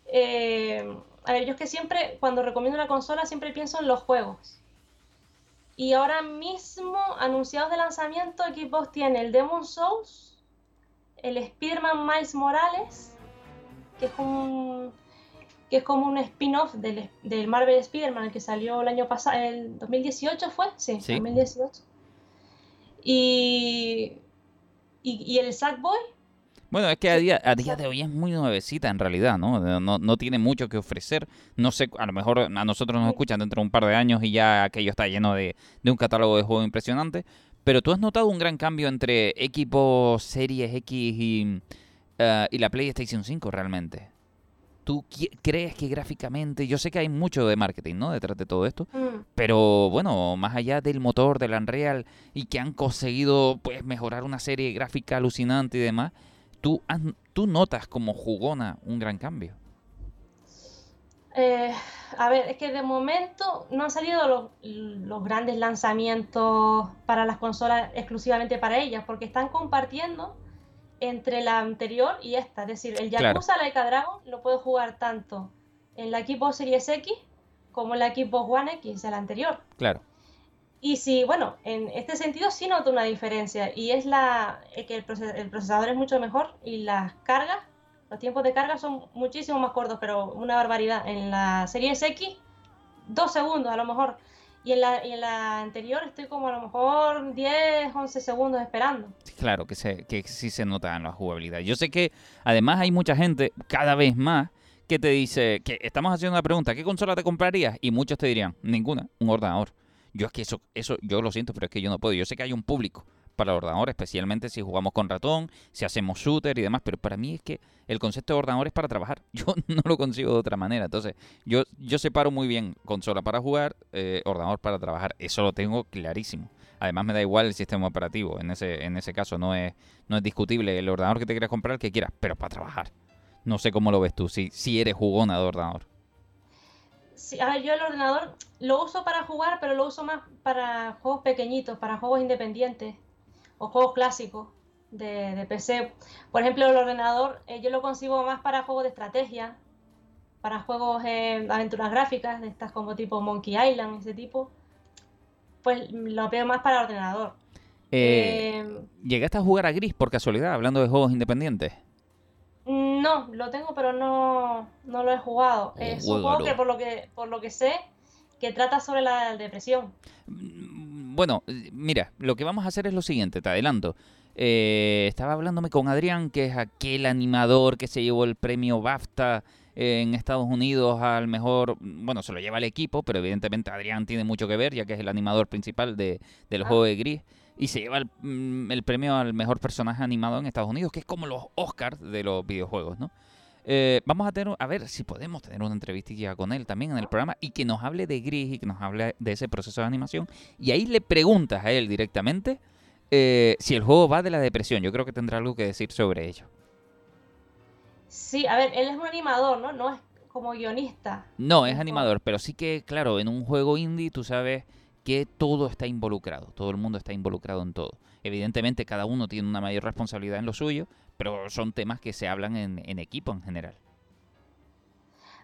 eh, a ver, yo es que siempre, cuando recomiendo una consola, siempre pienso en los juegos. Y ahora mismo, anunciados de lanzamiento, Xbox tiene el Demon Souls, el Spider-Man Miles Morales, que es un que es como un spin-off del, del Marvel Spider-Man que salió el año pasado, el 2018 fue, sí, Sí. 2018. Y, y, y el Sackboy, Bueno, es que a día, a día de hoy es muy nuevecita en realidad, ¿no? No, no tiene mucho que ofrecer. No sé, a lo mejor a nosotros nos escuchan dentro de un par de años y ya aquello está lleno de, de un catálogo de juegos impresionante. Pero tú has notado un gran cambio entre equipo Series X y, eh, y la PlayStation 5 realmente. ¿Tú crees que gráficamente, yo sé que hay mucho de marketing, ¿no? Detrás de todo esto, mm, pero bueno, más allá del motor, del Unreal, y que han conseguido pues mejorar una serie gráfica alucinante y demás, ¿tú, has- tú notas como jugona un gran cambio? Eh, a ver, es que de momento no han salido los, los grandes lanzamientos para las consolas exclusivamente para ellas, porque están compartiendo entre la anterior y esta. Es decir, el Claro. Yakuza Laika Dragon lo puedo jugar tanto en la Xbox Series X como en la Xbox One X, de la anterior. Claro, Y sí, bueno, en este sentido sí noto una diferencia y es la que el, el procesador es mucho mejor y las cargas, los tiempos de carga son muchísimo más cortos, pero una barbaridad. En la Series X, dos segundos a lo mejor. Y en la, y en la anterior estoy como a lo mejor 10, 11 segundos esperando. claro que, se, que sí se nota en la jugabilidad. Yo sé que además hay mucha gente, cada vez más, que te dice que estamos haciendo una pregunta, ¿qué consola te comprarías? Y muchos te dirían, ninguna, un ordenador. Yo es que eso, eso, yo lo siento, pero es que yo no puedo. Yo sé que hay un público para el ordenador, especialmente si jugamos con ratón, si hacemos shooter y demás, pero para mí es que el concepto de ordenador es para trabajar. Yo no lo consigo de otra manera. Entonces, yo, yo separo muy bien consola para jugar, eh, ordenador para trabajar. Eso lo tengo clarísimo. Además me da igual el sistema operativo. En ese, en ese caso no es, no es discutible. El ordenador que te quieras comprar, el que quieras, pero para trabajar. No sé cómo lo ves tú, si, si eres jugona de ordenador. Sí, a ver, yo el ordenador lo uso para jugar, pero lo uso más para juegos pequeñitos, para juegos independientes o juegos clásicos de, de PC. Por ejemplo, el ordenador eh, yo lo consigo más para juegos de estrategia, para juegos eh, de aventuras gráficas, de estas como tipo Monkey Island, ese tipo. Pues lo veo más para ordenador. Eh, Eh, ¿Llegaste a jugar a Gris por casualidad, hablando de juegos independientes? No, lo tengo, pero no, no lo he jugado. Es un juego Juégalo. que por lo que, por lo que sé, que trata sobre la depresión. Mm, Bueno, eh, mira, lo que vamos a hacer es lo siguiente, te adelanto. Eh, estaba hablándome con Adrián, que es aquel animador que se llevó el premio BAFTA en Estados Unidos al mejor, bueno, se lo lleva el equipo, pero evidentemente Adrián tiene mucho que ver, ya que es el animador principal de, del Ah. juego de Gris. Y se lleva el, mm, el premio al mejor personaje animado en Estados Unidos, que es como los Oscars de los videojuegos, ¿no? Eh, vamos a tener, a ver si podemos tener una entrevistilla con él también en el programa y que nos hable de Gris y que nos hable de ese proceso de animación. Y ahí le preguntas a él directamente eh, si el juego va de la depresión. Yo creo que tendrá algo que decir sobre ello. Sí, a ver, él es un animador, ¿no? No es como guionista. No, es animador, pero sí que, claro, en un juego indie tú sabes que todo está involucrado, todo el mundo está involucrado en todo. Evidentemente cada uno tiene una mayor responsabilidad en lo suyo, pero son temas que se hablan en, en equipo en general.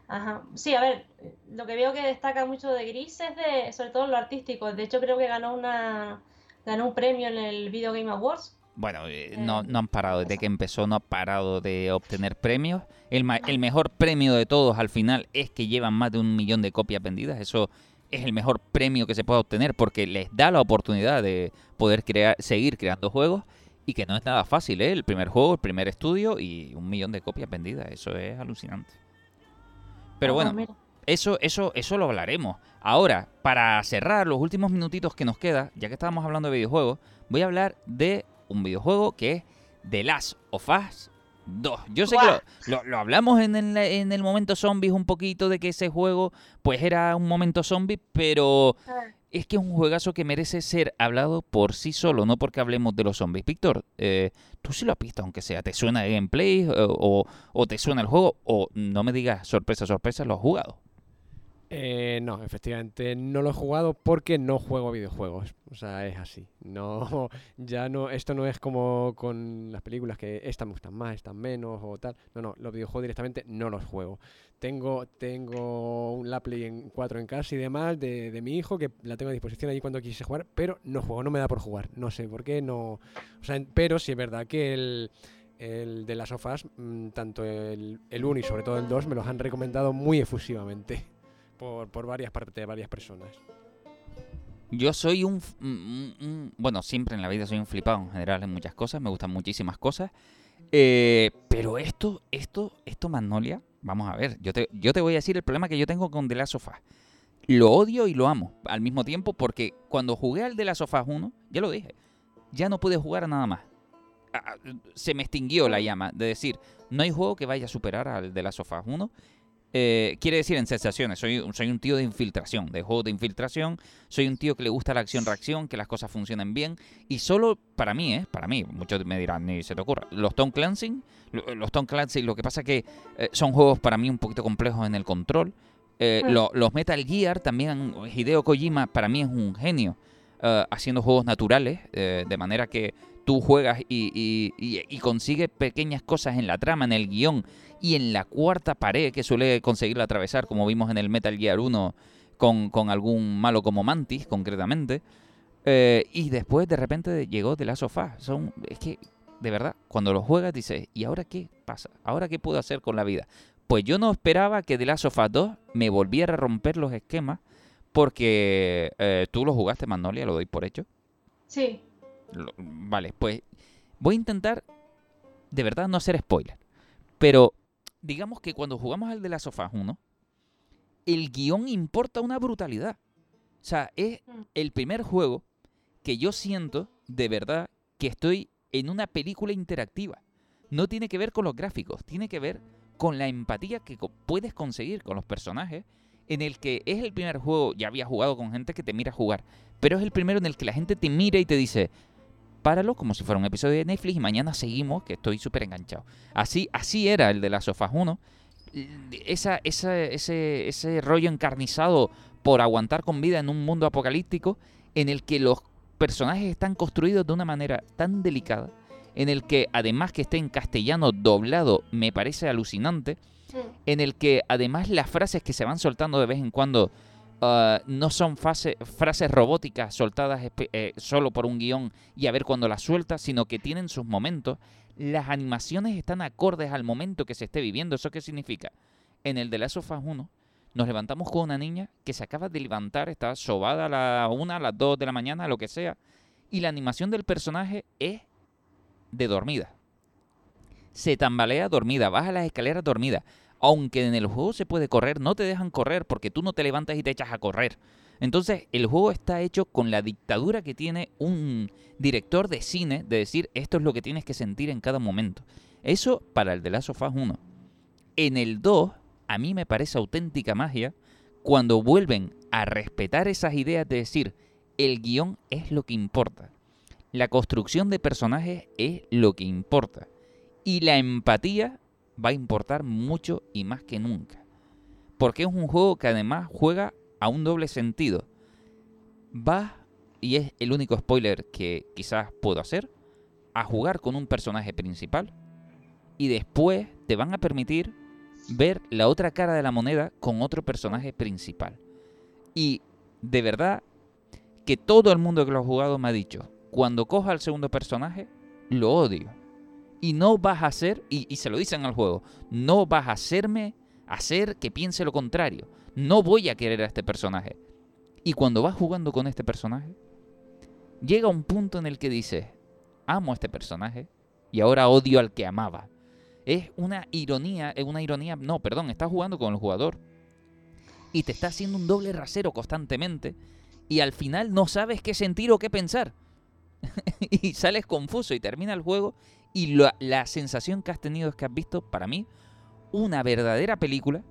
Ajá. Sí, a ver, lo que veo que destaca mucho de Gris es de, sobre todo lo artístico. De hecho, creo que ganó una, ganó un premio en el Video Game Awards. Bueno, eh, no, Eh, no han parado, desde eso. que empezó no ha parado de obtener premios. El, el mejor premio de todos al final es que llevan más de un millón de copias vendidas. Eso es el mejor premio que se puede obtener porque les da la oportunidad de poder crear, seguir creando juegos y que no es nada fácil, ¿eh? El primer juego, el primer estudio y un millón de copias vendidas. Eso es alucinante. Pero Ah, bueno, eso, eso, eso lo hablaremos. Ahora, para cerrar los últimos minutitos que nos queda, ya que estábamos hablando de videojuegos, voy a hablar de un videojuego que es The Last of Us 2. Yo sé Buah. que lo, lo- lo hablamos en el, en el momento zombies un poquito de que ese juego pues era un momento zombie, pero Ah, es que es un juegazo que merece ser hablado por sí solo, no porque hablemos de los zombies. Víctor, eh, tú sí lo has visto, aunque sea, ¿te suena el gameplay eh, o, o te suena el juego? O no me digas sorpresa, sorpresa, lo has jugado. Eh, no, efectivamente no lo he jugado porque no juego videojuegos. O sea, es así. No, ya no, esto no es como con las películas que estas me gustan más, estas menos o tal. No, no, los videojuegos directamente no los juego. Tengo, tengo un la Play en 4 en casa y demás de, de mi hijo que la tengo a disposición allí cuando quise jugar, pero no juego, no me da por jugar. No sé por qué, no. O sea, pero sí es verdad que el, el de las sofás, tanto el, el 1 y sobre todo el 2, me los han recomendado muy efusivamente por, varias partes de varias personas. Yo soy un- Bueno, siempre en la vida soy un flipado en general en muchas cosas, me gustan muchísimas cosas. eh, pero esto, esto, esto, Magnolia, vamos a ver, yo te, yo te voy a decir el problema que yo tengo con The Last of Us. Lo odio y lo amo al mismo tiempo porque cuando jugué al The Last of Us 1, ya lo dije, ya no pude jugar a nada más. Ah, ah, Se me extinguió la llama de decir, no hay juego que vaya a superar al The Last of Us 1. Eh, quiere decir en sensaciones, soy, soy un tío de infiltración, de juegos de infiltración, soy un tío que le gusta la acción-reacción, que las cosas funcionen bien. Y solo para mí, ¿eh? Para mí, muchos me dirán, ni se te ocurra. Los Tom Clancy, lo- los Tom Clancy, lo que pasa que eh, son juegos para mí un poquito complejos en el control. Eh, lo- los Metal Gear también, Hideo Kojima para mí es un genio eh, haciendo juegos naturales, de manera que tú juegas y, consigues pequeñas cosas en la trama, en el guion y en la cuarta pared que suele conseguirla atravesar, como vimos en el Metal Gear 1 con, algún malo como Mantis, concretamente. Eh, y después de repente llegó The Last of Us. Son, es que, de verdad, cuando lo juegas dices, ¿y ahora qué pasa? ¿Ahora qué puedo hacer con la vida? Pues yo no esperaba que The Last of Us 2 me volviera a romper los esquemas porque eh, tú lo jugaste, Magnolia, lo doy por hecho. Sí. Lo- vale, pues voy a intentar de verdad no hacer spoiler. Pero digamos que cuando jugamos al de la Sofá 1, el guion importa una brutalidad. O sea, es Mm. el primer juego que yo siento de verdad que estoy en una película interactiva. No tiene que ver con los gráficos, tiene que ver con la empatía que puedes conseguir con los personajes, en el que es el primer juego, ya había jugado con gente que te mira jugar, pero es el primero en el que la gente te mira y te dice, páralo como si fuera un episodio de Netflix y mañana seguimos, que estoy súper enganchado. Así, así era el de las sofás 1. Esa, esa- ese, ese rollo encarnizado por aguantar con vida en un mundo apocalíptico en el que los personajes están construidos de una manera tan delicada, en el que además que esté en castellano doblado me parece alucinante, en el que además las frases que se van soltando de vez en cuando ah, no son frases robóticas soltadas eh, solo por un guion y a ver cuándo las suelta, sino que tienen sus momentos. Las animaciones están acordes al momento que se esté viviendo. ¿Eso qué significa? En el de Last of Us 1 nos levantamos con una niña que se acaba de levantar, está sobada a la una, a las 2 de la mañana, lo que sea, y la animación del personaje es de dormida. Se tambalea dormida, baja las escaleras dormida. Aunque en el juego se puede correr, no te dejan correr porque tú no te levantas y te echas a correr. Entonces, el juego está hecho con la dictadura que tiene un director de cine de decir esto es lo que tienes que sentir en cada momento. Eso para el de Last of Us 1. En el 2, a mí me parece auténtica magia cuando vuelven a respetar esas ideas de decir el guion es lo que importa. La construcción de personajes es lo que importa. Y la empatía va a importar mucho y más que nunca. Porque es un juego que además juega a un doble sentido. Vas, y es el único spoiler que quizás puedo hacer, a jugar con un personaje principal y después te van a permitir ver la otra cara de la moneda con otro personaje principal. Y de verdad que todo el mundo que lo ha jugado me ha dicho, cuando coja al segundo personaje, lo odio. Y no vas a hacer, y, se lo dicen al juego, no vas a hacerme hacer que piense lo contrario. No voy a querer a este personaje. Y cuando vas jugando con este personaje, llega un punto en el que dices, amo a este personaje y ahora odio al que amaba. Es una ironía, es una ironía, no, perdón, estás jugando con el jugador y te está haciendo un doble rasero constantemente y al final no sabes qué sentir o qué pensar. y sales confuso y termina el juego Y la, sensación que has tenido es que has visto, para mí, una verdadera película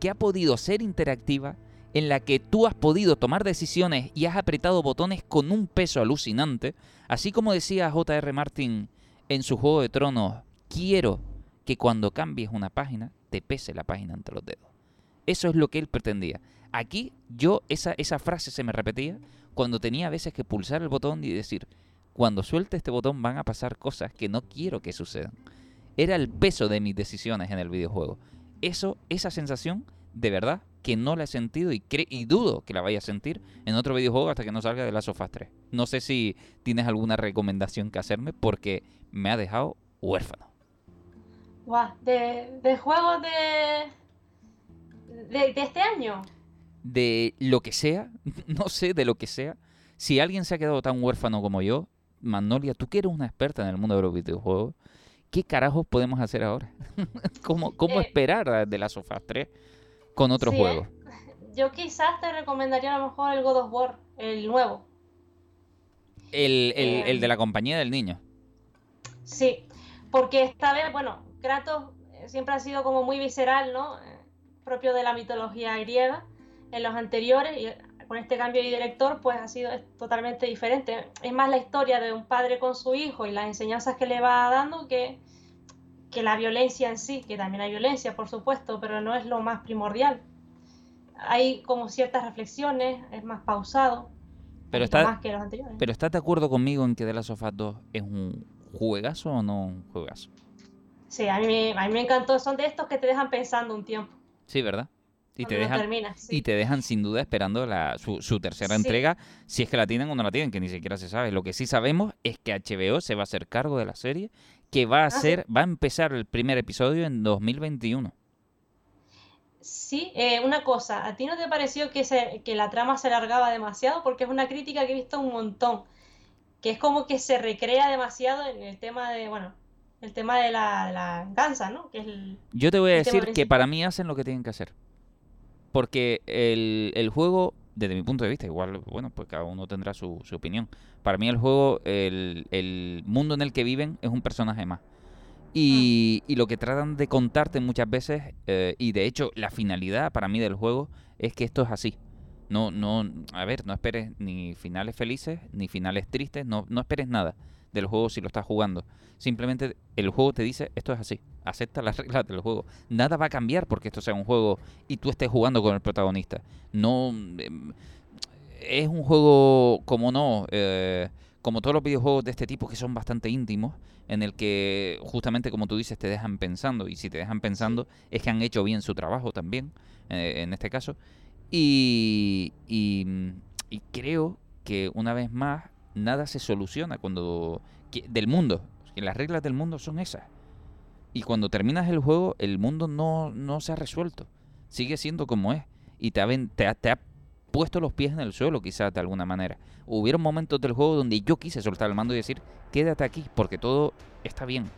que ha podido ser interactiva, en la que tú has podido tomar decisiones y has apretado botones con un peso alucinante, así como decía J.R. Martin en su Juego de Tronos, quiero que cuando cambies una página te pese la página entre los dedos. Eso es lo que él pretendía. Aquí yo esa, esa frase se me repetía cuando tenía a veces que pulsar el botón y decir, cuando suelte este botón van a pasar cosas que no quiero que sucedan. Era el peso de mis decisiones en el videojuego. Eso, esa sensación, de verdad, que no la he sentido y, cre- y dudo que la vaya a sentir en otro videojuego hasta que no salga de Last of Us 3. No sé si tienes alguna recomendación que hacerme porque me ha dejado huérfano. Guau, de, de juegos de, de, de este año. de lo que sea, no sé, de lo que sea. Si alguien se ha quedado tan huérfano como yo, Magnolia, tú que eres una experta en el mundo de los videojuegos, ¿qué carajos podemos hacer ahora? ¿Cómo, cómo Eh, esperar de Last of Us 3 con otro Sí, juego? Yo quizás te recomendaría a lo mejor el God of War, el nuevo. El, el, eh, el de la compañía del niño. Sí, porque esta vez, bueno, Kratos eh, siempre ha sido como muy visceral, ¿no? Eh, propio de la mitología griega en los anteriores y eh, con este cambio de director pues ha sido totalmente diferente. Es más la historia de un padre con su hijo y las enseñanzas que le va dando que, que la violencia en sí, que también hay violencia por supuesto, pero no es lo más primordial. Hay como ciertas reflexiones, es más pausado, Pero está- más que los anteriores. Pero ¿estás de acuerdo conmigo en que The Last of Us 2 es un juegazo o no un juegazo? Sí, a mí, a mí me encantó, son de estos que te dejan pensando un tiempo. Sí, ¿verdad? Y te dejan, sí. Y te dejan sin duda esperando la, su, su tercera Sí. entrega, si es que la tienen o no la tienen, que ni siquiera se sabe. Lo que sí sabemos es que HBO se va a hacer cargo de la serie, que va a Ah, ser, va a empezar el primer episodio en 2021. Sí, eh, una cosa, ¿a ti no te pareció que, se, que la trama se alargaba demasiado? Porque es una crítica que he visto un montón, que es como que se recrea demasiado en el tema de, bueno, el tema de la, de la venganza, ¿no? Que es el... Yo te voy a decir que para mí hacen lo que tienen que hacer. Porque el, el juego, desde mi punto de vista, igual, bueno, pues cada uno tendrá su, su opinión. Para mí el juego, el, el mundo en el que viven es un personaje más. Y, y lo que tratan de contarte muchas veces, eh, y de hecho la finalidad para mí del juego es que esto es así. No, no, a ver, no esperes ni finales felices, ni finales tristes, no, no esperes nada del juego si lo estás jugando. Simplemente el juego te dice, esto es así, acepta las reglas del juego. Nada va a cambiar porque esto sea un juego y tú estés jugando con el protagonista. No, em, es un juego como no, eh, como todos los videojuegos de este tipo que son bastante íntimos, en el que justamente como tú dices te dejan pensando y si te dejan pensando es que han hecho bien su trabajo también, eh, en este caso. Y, y, y creo que una vez más nada se soluciona cuando que- del mundo, las reglas del mundo son esas. Y cuando terminas el juego, el mundo no, no se ha resuelto. Sigue siendo como es. Y te ha, te, ha, te ha puesto los pies en el suelo, quizás de alguna manera. Hubieron momentos del juego donde yo quise soltar el mando y decir, quédate aquí, porque todo está bien.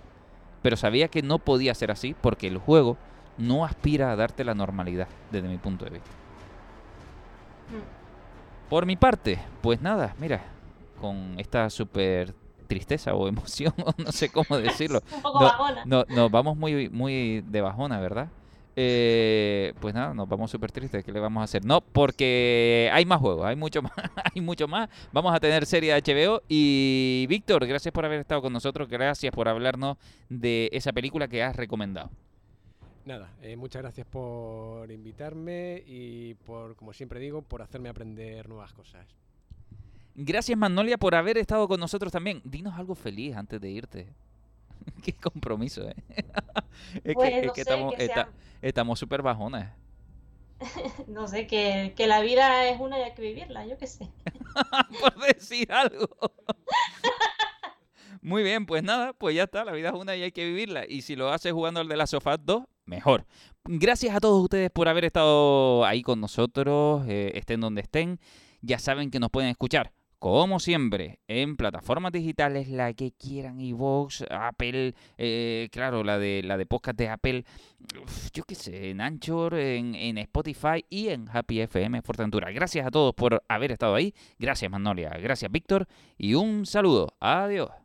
Pero sabía que no podía ser así porque el juego no aspira a darte la normalidad, desde mi punto de vista. Mm. Por mi parte, pues nada, mira, con esta súper tristeza o emoción, o no sé cómo decirlo. Un poco No, bajona. no, nos vamos muy, muy de bajona, ¿verdad? Eh, pues nada, nos vamos súper tristes. ¿Qué le vamos a hacer? No, porque hay más juegos, hay mucho más, hay mucho más. Vamos a tener serie de HBO. Y Víctor, gracias por haber estado con nosotros. Gracias por hablarnos de esa película que has recomendado. Nada, eh, muchas gracias por invitarme y por, como siempre digo, por hacerme aprender nuevas cosas. Gracias, Magnolia, por haber estado con nosotros también. Dinos algo feliz antes de irte. Qué compromiso, ¿eh? es Pues que, es que sé, estamos que estamos súper bajonas. no sé, que, que la vida es una y hay que vivirla, yo qué sé. por decir algo. Muy bien, pues nada, pues ya está, la vida es una y hay que vivirla. Y si lo haces jugando al de la Sofá 2, mejor. Gracias a todos ustedes por haber estado ahí con nosotros, eh, estén donde estén. Ya saben que nos pueden escuchar, como siempre, en plataformas digitales, la que quieran, iVoox, Apple, eh, claro, la de, la de podcast de Apple, yo qué sé, en Anchor, en, en Spotify y en Happy FM Fortentura. Gracias a todos por haber estado ahí. Gracias, Magnolia. Gracias, Víctor. Y un saludo. Adiós.